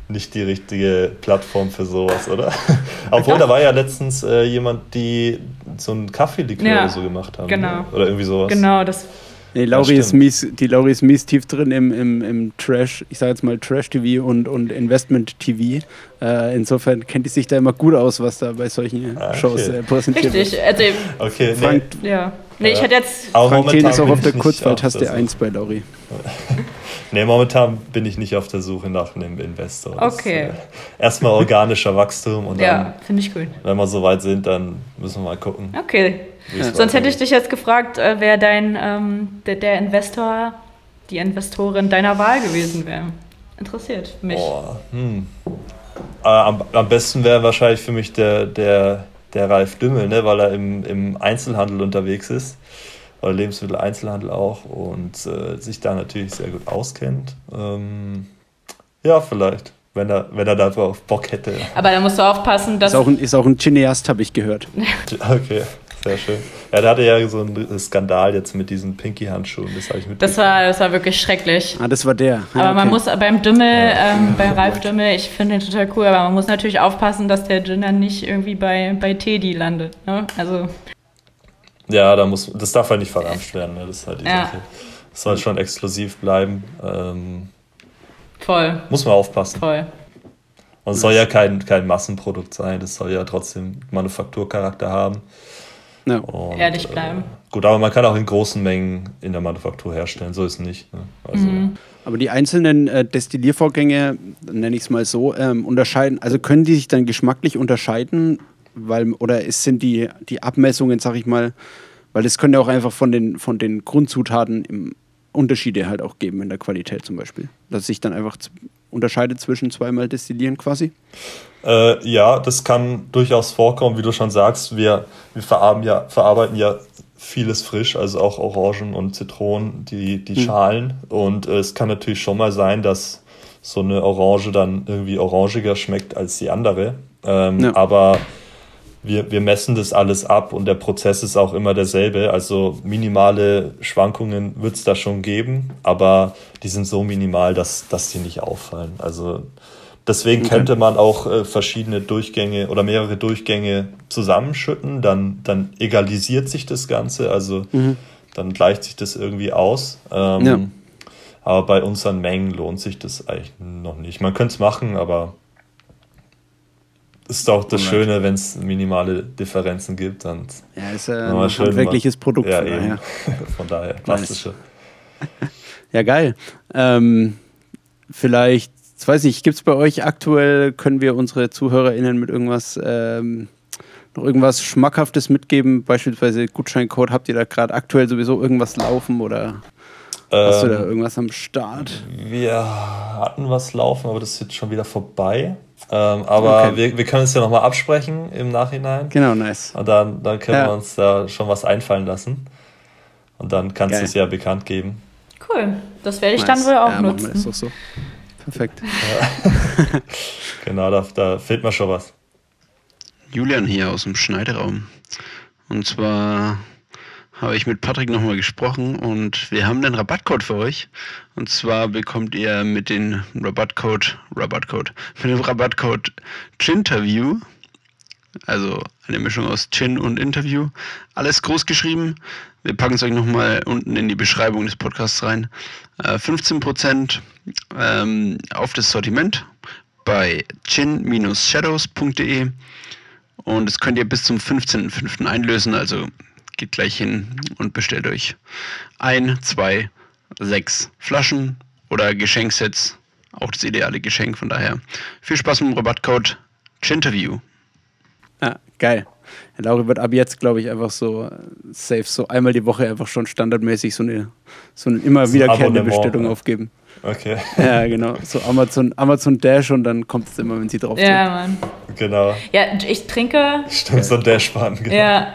nicht die richtige Plattform für sowas, oder? <laughs> Obwohl, da war ja letztens äh, jemand, die so einen Kaffeelikör Ja, oder so gemacht haben. genau. Oder irgendwie sowas. Genau, das. Nee, Lauri ist mies, die Lauri ist mies tief drin im, im, im Trash, ich sage jetzt mal Trash-TV und, und Investment-TV. Äh, insofern kennt die sich da immer gut aus, was da bei solchen Ah, okay. Shows äh, präsentiert Richtig. wird. Also, Okay, nee. Frank, ja. Nee, ich hätte jetzt. Aber Frank momentan ist auch auf ich der Kurzwahltaste der 1 bei Lauri. <laughs> Nee, momentan bin ich nicht auf der Suche nach einem Investor. Das, Okay. äh, erstmal organischer Wachstum und dann, Ja, finde ich gut. wenn wir soweit sind, dann müssen wir mal gucken. Okay. es Sonst hätte ich dich jetzt gefragt, äh, wer dein ähm, der, der Investor, die Investorin deiner Wahl gewesen wäre. Interessiert mich. Boah, hm. äh, am, am besten wäre wahrscheinlich für mich der, der, der Ralf Dümmel, ne, weil er im, im Einzelhandel unterwegs ist. Oder Lebensmitteleinzelhandel auch und äh, sich da natürlich sehr gut auskennt. Ähm, ja, vielleicht, wenn er, wenn er darauf Bock hätte. Aber da musst du aufpassen, dass. Ist auch ein, ist auch ein Cineast, habe ich gehört. <laughs> Okay, sehr schön. Ja, der hatte ja so einen Skandal jetzt mit diesen Pinky-Handschuhen, das habe ich Das war, das war wirklich schrecklich. Ah, das war der. Aber Ja, man okay. muss beim Dümmel, Ja. ähm, bei Ralf Dümmel, ich finde den total cool, aber man muss natürlich aufpassen, dass der Gin dann nicht irgendwie bei, bei Teddy landet. Ne? Also, Ja, da muss, das darf halt nicht verramscht werden, ne? das ist halt die Ja. Sache. Das soll schon exklusiv bleiben. Ähm, voll, muss man aufpassen. voll. Und es soll ja kein, kein Massenprodukt sein, das soll ja trotzdem Manufakturcharakter haben. Ja. Und, Ehrlich bleiben. Äh, gut, aber man kann auch in großen Mengen in der Manufaktur herstellen, so ist es nicht. Ne? Also, Mhm. Aber die einzelnen äh, Destilliervorgänge, nenne ich es mal so, ähm, unterscheiden, also können die sich dann geschmacklich unterscheiden? Weil, oder ist, sind die, die Abmessungen, sag ich mal, weil es können ja auch einfach von den, von den Grundzutaten im Unterschiede halt auch geben in der Qualität zum Beispiel. Dass sich dann einfach unterscheidet zwischen zweimal Destillieren quasi. Äh, ja, das kann durchaus vorkommen, wie du schon sagst. Wir, wir verarbeiten, ja, verarbeiten ja vieles frisch, also auch Orangen und Zitronen, die, die Schalen. Und äh, es kann natürlich schon mal sein, dass so eine Orange dann irgendwie orangiger schmeckt als die andere. Ähm, Ja. Aber wir, wir messen das alles ab und der Prozess ist auch immer derselbe. Also minimale Schwankungen wird es da schon geben, aber die sind so minimal, dass, dass die nicht auffallen. Also deswegen Okay. könnte man auch äh, verschiedene Durchgänge oder mehrere Durchgänge zusammenschütten, dann, dann egalisiert sich das Ganze, also dann gleicht sich das irgendwie aus. Ähm, Ja. Aber bei unseren Mengen lohnt sich das eigentlich noch nicht. Man könnte es machen, aber ist auch das. Schöne, wenn es minimale Differenzen gibt. Dann Ja, ist äh, Nochmal ein schön handwerkliches Produkt. Ja, von daher. <laughs> Von daher, klassische. <laughs> Ja, geil. Ähm, vielleicht, jetzt weiß ich, gibt es bei euch aktuell, können wir unsere ZuhörerInnen mit irgendwas, ähm, noch irgendwas Schmackhaftes mitgeben? Beispielsweise Gutscheincode, habt ihr da gerade aktuell sowieso irgendwas laufen oder hast du da Ähm, irgendwas am Start? wir hatten was laufen, aber das ist jetzt schon wieder vorbei. Ähm, aber Okay. wir, wir können es ja nochmal absprechen im Nachhinein. Genau, nice. Und dann, dann können Ja. wir uns da schon was einfallen lassen. Und dann kannst du es ja bekannt geben. Cool. Das werde ich nice. dann wohl auch ja, nutzen. das doch so. Perfekt. <laughs> <laughs> Genau, da, da fehlt mir schon was. Julian hier aus dem Schneideraum. Und zwar habe ich mit Patrick nochmal gesprochen und wir haben einen Rabattcode für euch. Und zwar bekommt ihr mit dem Rabattcode, Rabattcode, mit dem Rabattcode Chinterview, also eine Mischung aus Chin und Interview, alles groß geschrieben. Wir packen es euch nochmal unten in die Beschreibung des Podcasts rein. 15% äh, ähm, auf das Sortiment bei chin-shadows.de und das könnt ihr bis zum 15.05. einlösen, also geht gleich hin und bestellt euch ein, zwei, sechs Flaschen oder Geschenksets. Auch das ideale Geschenk, von daher viel Spaß mit dem Rabattcode Chinterview. Ja, geil. Herr Lauri wird ab jetzt, glaube ich, einfach so äh, safe, so einmal die Woche einfach schon standardmäßig so eine, so eine immer wiederkehrende Bestellung ja. aufgeben. Okay. <laughs> Ja, genau. So Amazon, Amazon Dash und dann kommt es immer, wenn sie drauf Ja, Mann. Genau. Ja, ich trinke. Stimmt, so ein Dash-Bahn, genau. Ja.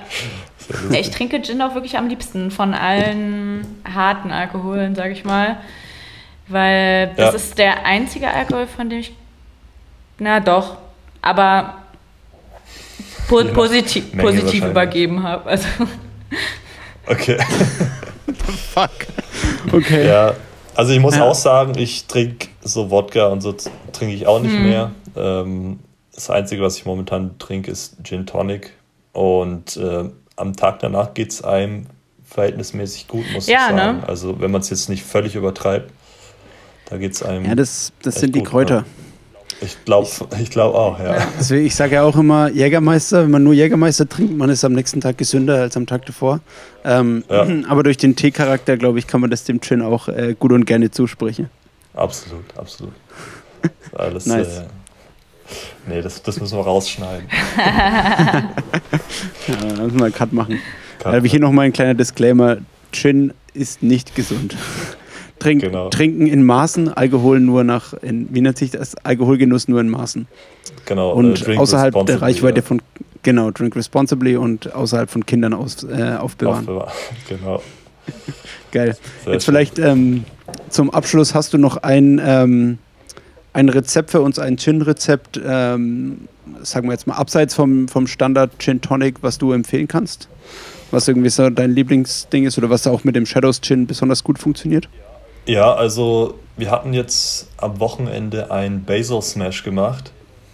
Ja. Ich trinke Gin auch wirklich am liebsten von allen harten Alkoholen, sage ich mal. Weil das ja. ist der einzige Alkohol, von dem ich. Na doch. Aber po positiv, positiv übergeben habe. Also. Okay. <laughs> Fuck. Okay. Ja, also ich muss ja. auch sagen, ich trinke so Wodka und so trinke ich auch nicht hm. mehr. Ähm, das Einzige, was ich momentan trinke, ist Gin Tonic. Und äh, am Tag danach geht es einem verhältnismäßig gut, muss ja, ich sagen. Ne? Also wenn man es jetzt nicht völlig übertreibt, da geht es einem. Ja, das, das sind die Kräuter. Ne? Ich glaube ich glaub auch, ja. Also ich sage ja auch immer, Jägermeister, wenn man nur Jägermeister trinkt, man ist am nächsten Tag gesünder als am Tag davor. Ähm, ja. <clears throat> Aber durch den Teecharakter, glaube ich, kann man das dem Gin auch äh, gut und gerne zusprechen. Absolut, absolut. <laughs> Alles, nice. Äh, nee, das, das müssen wir rausschneiden. <laughs> ja, dann müssen wir einen Cut machen. Cut, da habe ich hier nochmal ein kleiner Disclaimer. Gin ist nicht gesund. Trink, genau. Trinken in Maßen, Alkohol nur nach, in, wie nennt sich das? Alkoholgenuss nur in Maßen. Genau. Und äh, außerhalb der Reichweite von, genau, drink responsibly und außerhalb von Kindern aus, äh, aufbewahren. Aufbewahren, <laughs> genau. Geil. Sehr Jetzt schön. vielleicht ähm, zum Abschluss hast du noch ein, ähm, ein Rezept für uns, ein Gin-Rezept, ähm, sagen wir jetzt mal abseits vom, vom Standard Gin Tonic, was du empfehlen kannst? Was irgendwie so dein Lieblingsding ist oder was auch mit dem Shadows Gin besonders gut funktioniert? Ja, also wir hatten jetzt am Wochenende ein Basil Smash gemacht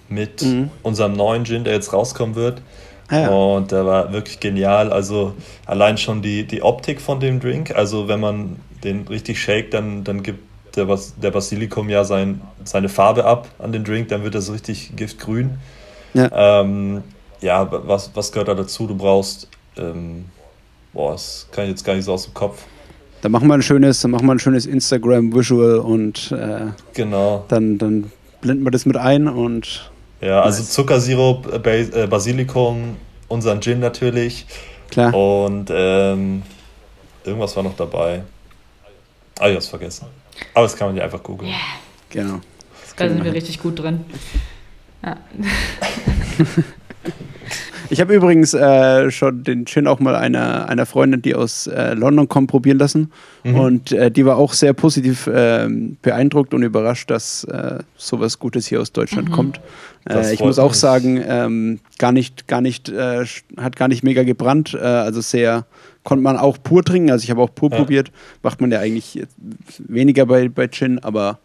mit mhm. unserem neuen Gin, der jetzt rauskommen wird. Ah, ja. Und der war wirklich genial. Also allein schon die, die Optik von dem Drink. Also wenn man den richtig shakt, dann, dann gibt der, Bas der Basilikum ja sein, seine Farbe ab an den Drink. Dann wird so richtig giftgrün. Ja, ähm, ja was, was gehört da dazu? Du brauchst, ähm, boah, das kann ich jetzt gar nicht so aus dem Kopf. Da machen wir ein schönes, dann machen wir ein schönes Instagram-Visual und äh, genau. dann, dann blenden wir das mit ein und. Ja, also nice. Zuckersirup, äh, Basilikum, unseren Gin natürlich. Klar. Und ähm, irgendwas war noch dabei. Ah, ich hab's vergessen. Aber das kann man ja einfach googeln. Yeah. Genau. Da sind wir richtig gut drin. Ja. <laughs> Ich habe übrigens äh, schon den Gin auch mal einer, einer Freundin, die aus äh, London kommt, probieren lassen. Mhm. Und äh, die war auch sehr positiv ähm, beeindruckt und überrascht, dass äh, sowas Gutes hier aus Deutschland mhm. kommt. Äh, ich muss auch mich. sagen, ähm, gar nicht, gar nicht, äh, hat gar nicht mega gebrannt. also sehr, konnte man auch pur trinken. Also ich habe auch pur ja. probiert. Macht man ja eigentlich weniger bei, bei Gin, aber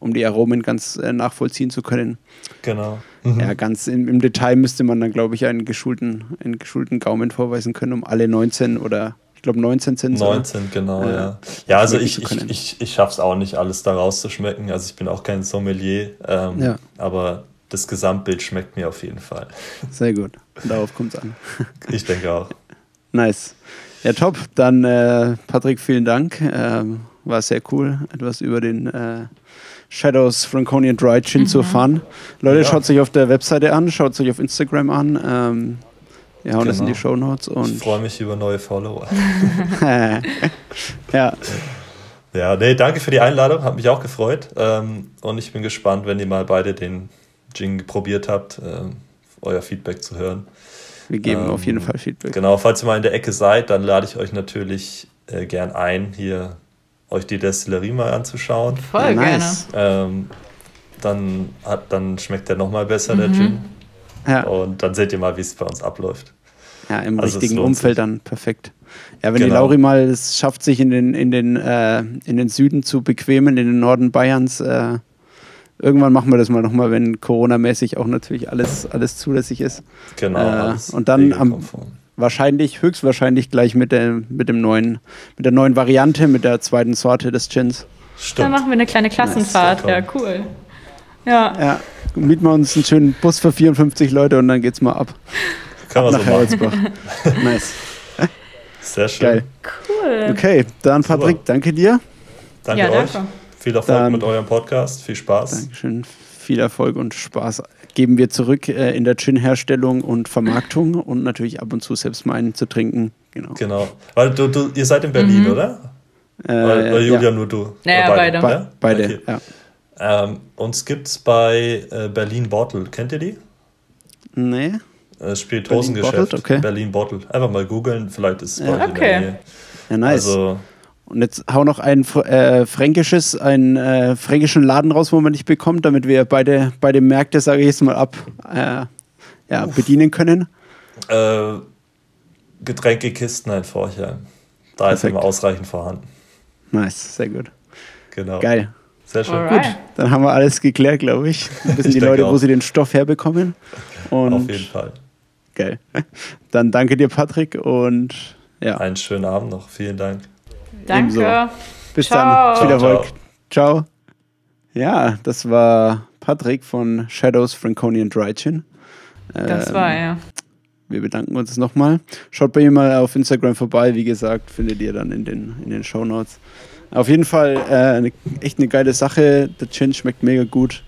um die Aromen ganz nachvollziehen zu können. Genau. Mhm. Ja, ganz im, im, Detail müsste man dann, glaube ich, einen geschulten, einen geschulten Gaumen vorweisen können, um alle 19 oder ich glaube 19 sind 19, genau, äh, ja. Ja, also ich, ich, ich, ich schaffe es auch nicht, alles da rauszuschmecken. Also ich bin auch kein Sommelier, ähm, ja. aber das Gesamtbild schmeckt mir auf jeden Fall. Sehr gut. Darauf kommt es an. <laughs> ich denke auch. Nice. Ja, top. Dann, äh, Patrick, vielen Dank. Ähm, war sehr cool, etwas über den äh, Shadows Franconian Dry Chin mhm. zu erfahren. Leute, ja. schaut sich auf der Webseite an, schaut sich auf Instagram an. Ähm, wir hauen genau. das in die genau. Show Notes. Und ich freue mich über neue Follower. <laughs> ja. Ja, nee, danke für die Einladung, hat mich auch gefreut. Ähm, und ich bin gespannt, wenn ihr mal beide den Jing probiert habt, ähm, euer Feedback zu hören. Wir geben ähm, auf jeden Fall Feedback. Genau, falls ihr mal in der Ecke seid, dann lade ich euch natürlich äh, gern ein, hier euch die Destillerie mal anzuschauen. Voll ja, nice. gerne. Ähm, dann, hat, dann schmeckt der nochmal besser, mhm. der Gin. Ja. Und dann seht ihr mal, wie es bei uns abläuft. Ja, im Also richtigen Umfeld sich. dann perfekt. Ja, wenn die Genau. Lauri mal es schafft, sich in den, in, den, äh, in den Süden zu bequemen, in den Norden Bayerns, äh, irgendwann machen wir das mal nochmal, wenn Corona-mäßig auch natürlich alles, alles zulässig ist. Genau. Äh, alles und dann am-. Wahrscheinlich, höchstwahrscheinlich gleich mit der, mit dem neuen, mit der neuen Variante, mit der zweiten Sorte des Gins. Dann Stimmt. machen wir eine kleine Klassenfahrt. Nice, Ja, cool. Ja, Ja, mieten wir uns einen schönen Bus für 54 Leute und dann geht's mal ab. Kann man so nach machen. <laughs> Nice. Sehr schön. Geil. cool. Okay, dann Super. Patrick, danke dir. Danke Ja, euch. danke. Viel Erfolg Dann- mit eurem Podcast. Viel Spaß. Dankeschön. Viel Erfolg und Spaß geben wir zurück äh, in der Gin-Herstellung und Vermarktung und natürlich ab und zu selbst mal einen zu trinken. Genau. Genau. Weil du, du, ihr seid in Berlin, Mhm. oder? Äh, Weil, weil Julia ja, nur du. Naja, Oder beide. be ja? beide. Okay. Ja. Ähm, uns gibt's bei äh, Berlin Bottle. Kennt ihr die? Nee. Äh, Spirituosengeschäft. Berlin Bottled, okay. Berlin Bottle. Einfach mal googeln, vielleicht ist es Ja. Okay. der Nähe. Ja, nice. Also, und jetzt hau noch ein äh, fränkisches, einen äh, fränkischen Laden raus, wo man dich bekommt, damit wir beide, beide Märkte, sage ich jetzt mal ab, äh, ja, bedienen können. äh, Getränkekisten in Forchheim. Da ist Perfekt. immer ausreichend vorhanden. Nice, sehr gut. Genau. Geil. Sehr schön. Alright. Dann haben wir alles geklärt, glaube ich. Dann wissen die Leute, wo auch. sie den Stoff herbekommen. Und Auf jeden Fall. geil. Dann danke dir, Patrick, und ja, Einen schönen Abend noch. Vielen Dank. Ebenso. Danke. bis Ciao. dann. Viel Ciao, Erfolg. Ciao. Ja, das war Patrick von Shadows Franconian Dry Gin. Das Ähm, war er. Wir bedanken uns nochmal. Schaut bei ihm mal auf Instagram vorbei. Wie gesagt, findet ihr dann in den, in den Show Notes. Auf jeden Fall äh, eine, echt eine geile Sache. Der Gin schmeckt mega gut.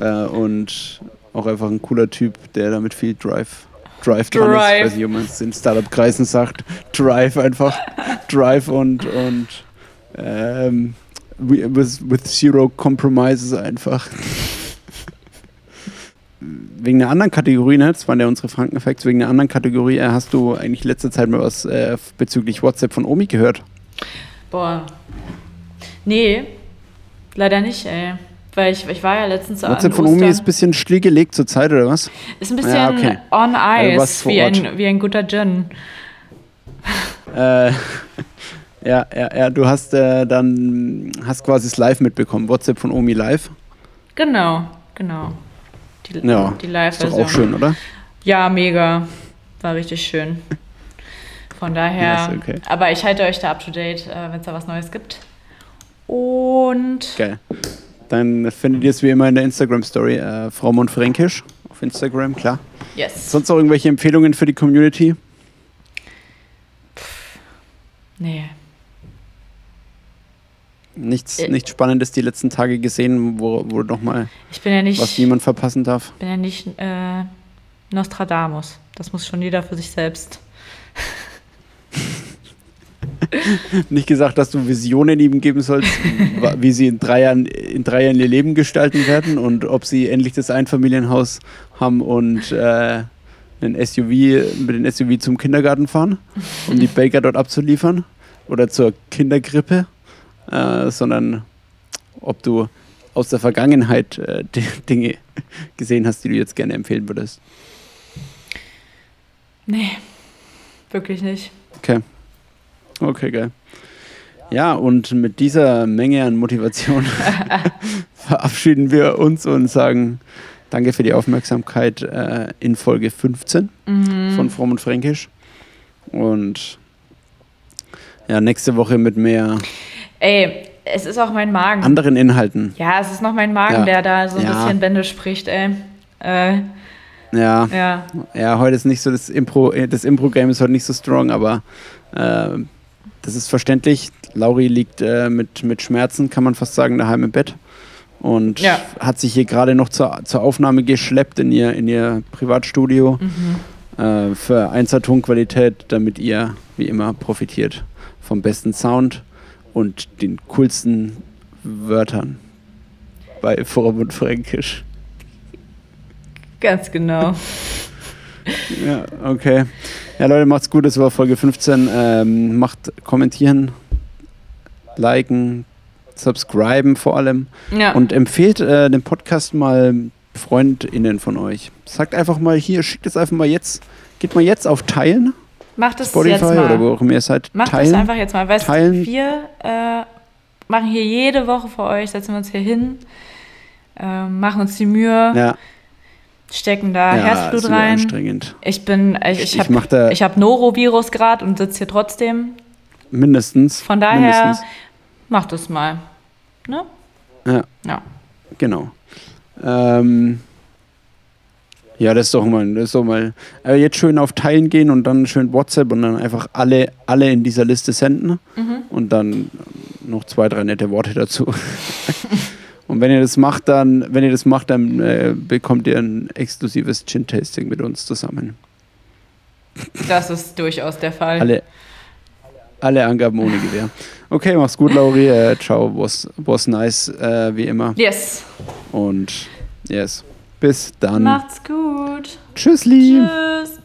Äh, und auch einfach ein cooler Typ, der damit viel Drive, Drive, dran ist. Drive. ob man es in Startup-Kreisen sagt. Drive einfach. <laughs> Drive und, und ähm, with, with zero compromises einfach. wegen einer anderen Kategorie, ne? das waren ja unsere Franken-Facts, wegen einer anderen Kategorie äh, hast du eigentlich letzte Zeit mal was äh, bezüglich WhatsApp von Omi gehört. Boah. Nee, leider nicht, ey. Weil ich, ich war ja letztens WhatsApp an von. Omi ist ein bisschen stillgelegt zur Zeit, oder was? Ist ein bisschen Ja, okay. on Also ice, vor wie ein, wie ein guter Gin. Äh, <laughs> ja, ja, ja, du hast äh, dann hast quasi es live mitbekommen. WhatsApp von Omi live. Genau, genau. Die, Ja, die Ist Live-Version. auch schön, oder? Ja, mega. War richtig schön. Von daher. Nice, okay. Aber ich halte euch da up to date, äh, wenn es da was Neues gibt. Und Geil. Dann findet ihr es wie immer in der Instagram-Story. Äh, Frau Monfränkisch auf Instagram, klar. yes. Sonst noch irgendwelche Empfehlungen für die Community? Nee. Nichts, Äh. nichts Spannendes die letzten Tage gesehen, wo, wo noch mal Ich bin ja nicht, was niemand verpassen darf. bin ja nicht äh, Nostradamus. Das muss schon jeder für sich selbst. <laughs> Nicht gesagt, dass du Visionen ihm geben sollst, wie sie in drei, Jahren, in drei Jahren ihr Leben gestalten werden und ob sie endlich das Einfamilienhaus haben und äh, einen SUV, mit dem SUV zum Kindergarten fahren, um die Baker dort abzuliefern oder zur Kindergrippe, äh, sondern ob du aus der Vergangenheit äh, <laughs> Dinge gesehen hast, die du jetzt gerne empfehlen würdest. Nee, wirklich nicht. Okay. Okay, geil. Ja, und mit dieser Menge an Motivation <laughs> <laughs> verabschieden wir uns und sagen Danke für die Aufmerksamkeit äh, in Folge 15 von Fromm und Fränkisch. Und ja, nächste Woche mit mehr Ey, es ist auch mein Magen. anderen Inhalten. ja, es ist noch mein Magen, Ja. der da so ein Ja. bisschen Bände spricht, ey. Äh, Ja, ja. ja, heute ist nicht so das Impro, äh, das Impro-Game ist heute nicht so strong, aber äh, das ist verständlich. Lauri liegt äh, mit, mit Schmerzen, kann man fast sagen, daheim im Bett. Und Ja. hat sich hier gerade noch zur, zur Aufnahme geschleppt in ihr, in ihr Privatstudio äh, für 1 Tonqualität, damit ihr wie immer profitiert vom besten Sound und den coolsten Wörtern bei Forum und Fränkisch. Ganz genau. <laughs> Ja, okay. Ja, Leute, macht's gut. Das war Folge 15. Ähm, macht kommentieren, liken, subscriben vor allem Ja. und empfehlt äh, den Podcast mal FreundInnen von euch. Sagt einfach mal hier, schickt es einfach mal jetzt. geht mal jetzt auf Teilen, Macht es Spotify jetzt mal. oder wo auch immer ihr seid. Macht teilen. das einfach jetzt mal. Weißt Teilen. wir äh, machen hier jede Woche für euch, setzen wir uns hier hin, äh, machen uns die Mühe, Ja, stecken da ja Herzblut rein. Ich bin, ich, Ich ich habe mach hab Norovirus gerade und sitze hier trotzdem. Mindestens. Von daher, Mindestens. macht es mal. Ne? Ja. Ja. Genau. Ähm, ja, das ist doch mal, das ist doch mal. Äh, jetzt schön auf Teilen gehen und dann schön WhatsApp und dann einfach alle, alle in dieser Liste senden Mhm. und dann noch zwei, drei nette Worte dazu. <laughs> und wenn ihr das macht, dann, wenn ihr das macht, dann äh, bekommt ihr ein exklusives Gin-Tasting mit uns zusammen. Das ist durchaus der Fall. Alle, alle Angaben ohne Gewähr. Okay, mach's gut, Lauri. Äh, ciao, was, was nice, äh, wie immer. Yes. Und yes. Bis dann. Macht's gut. Tschüssli. Tschüss.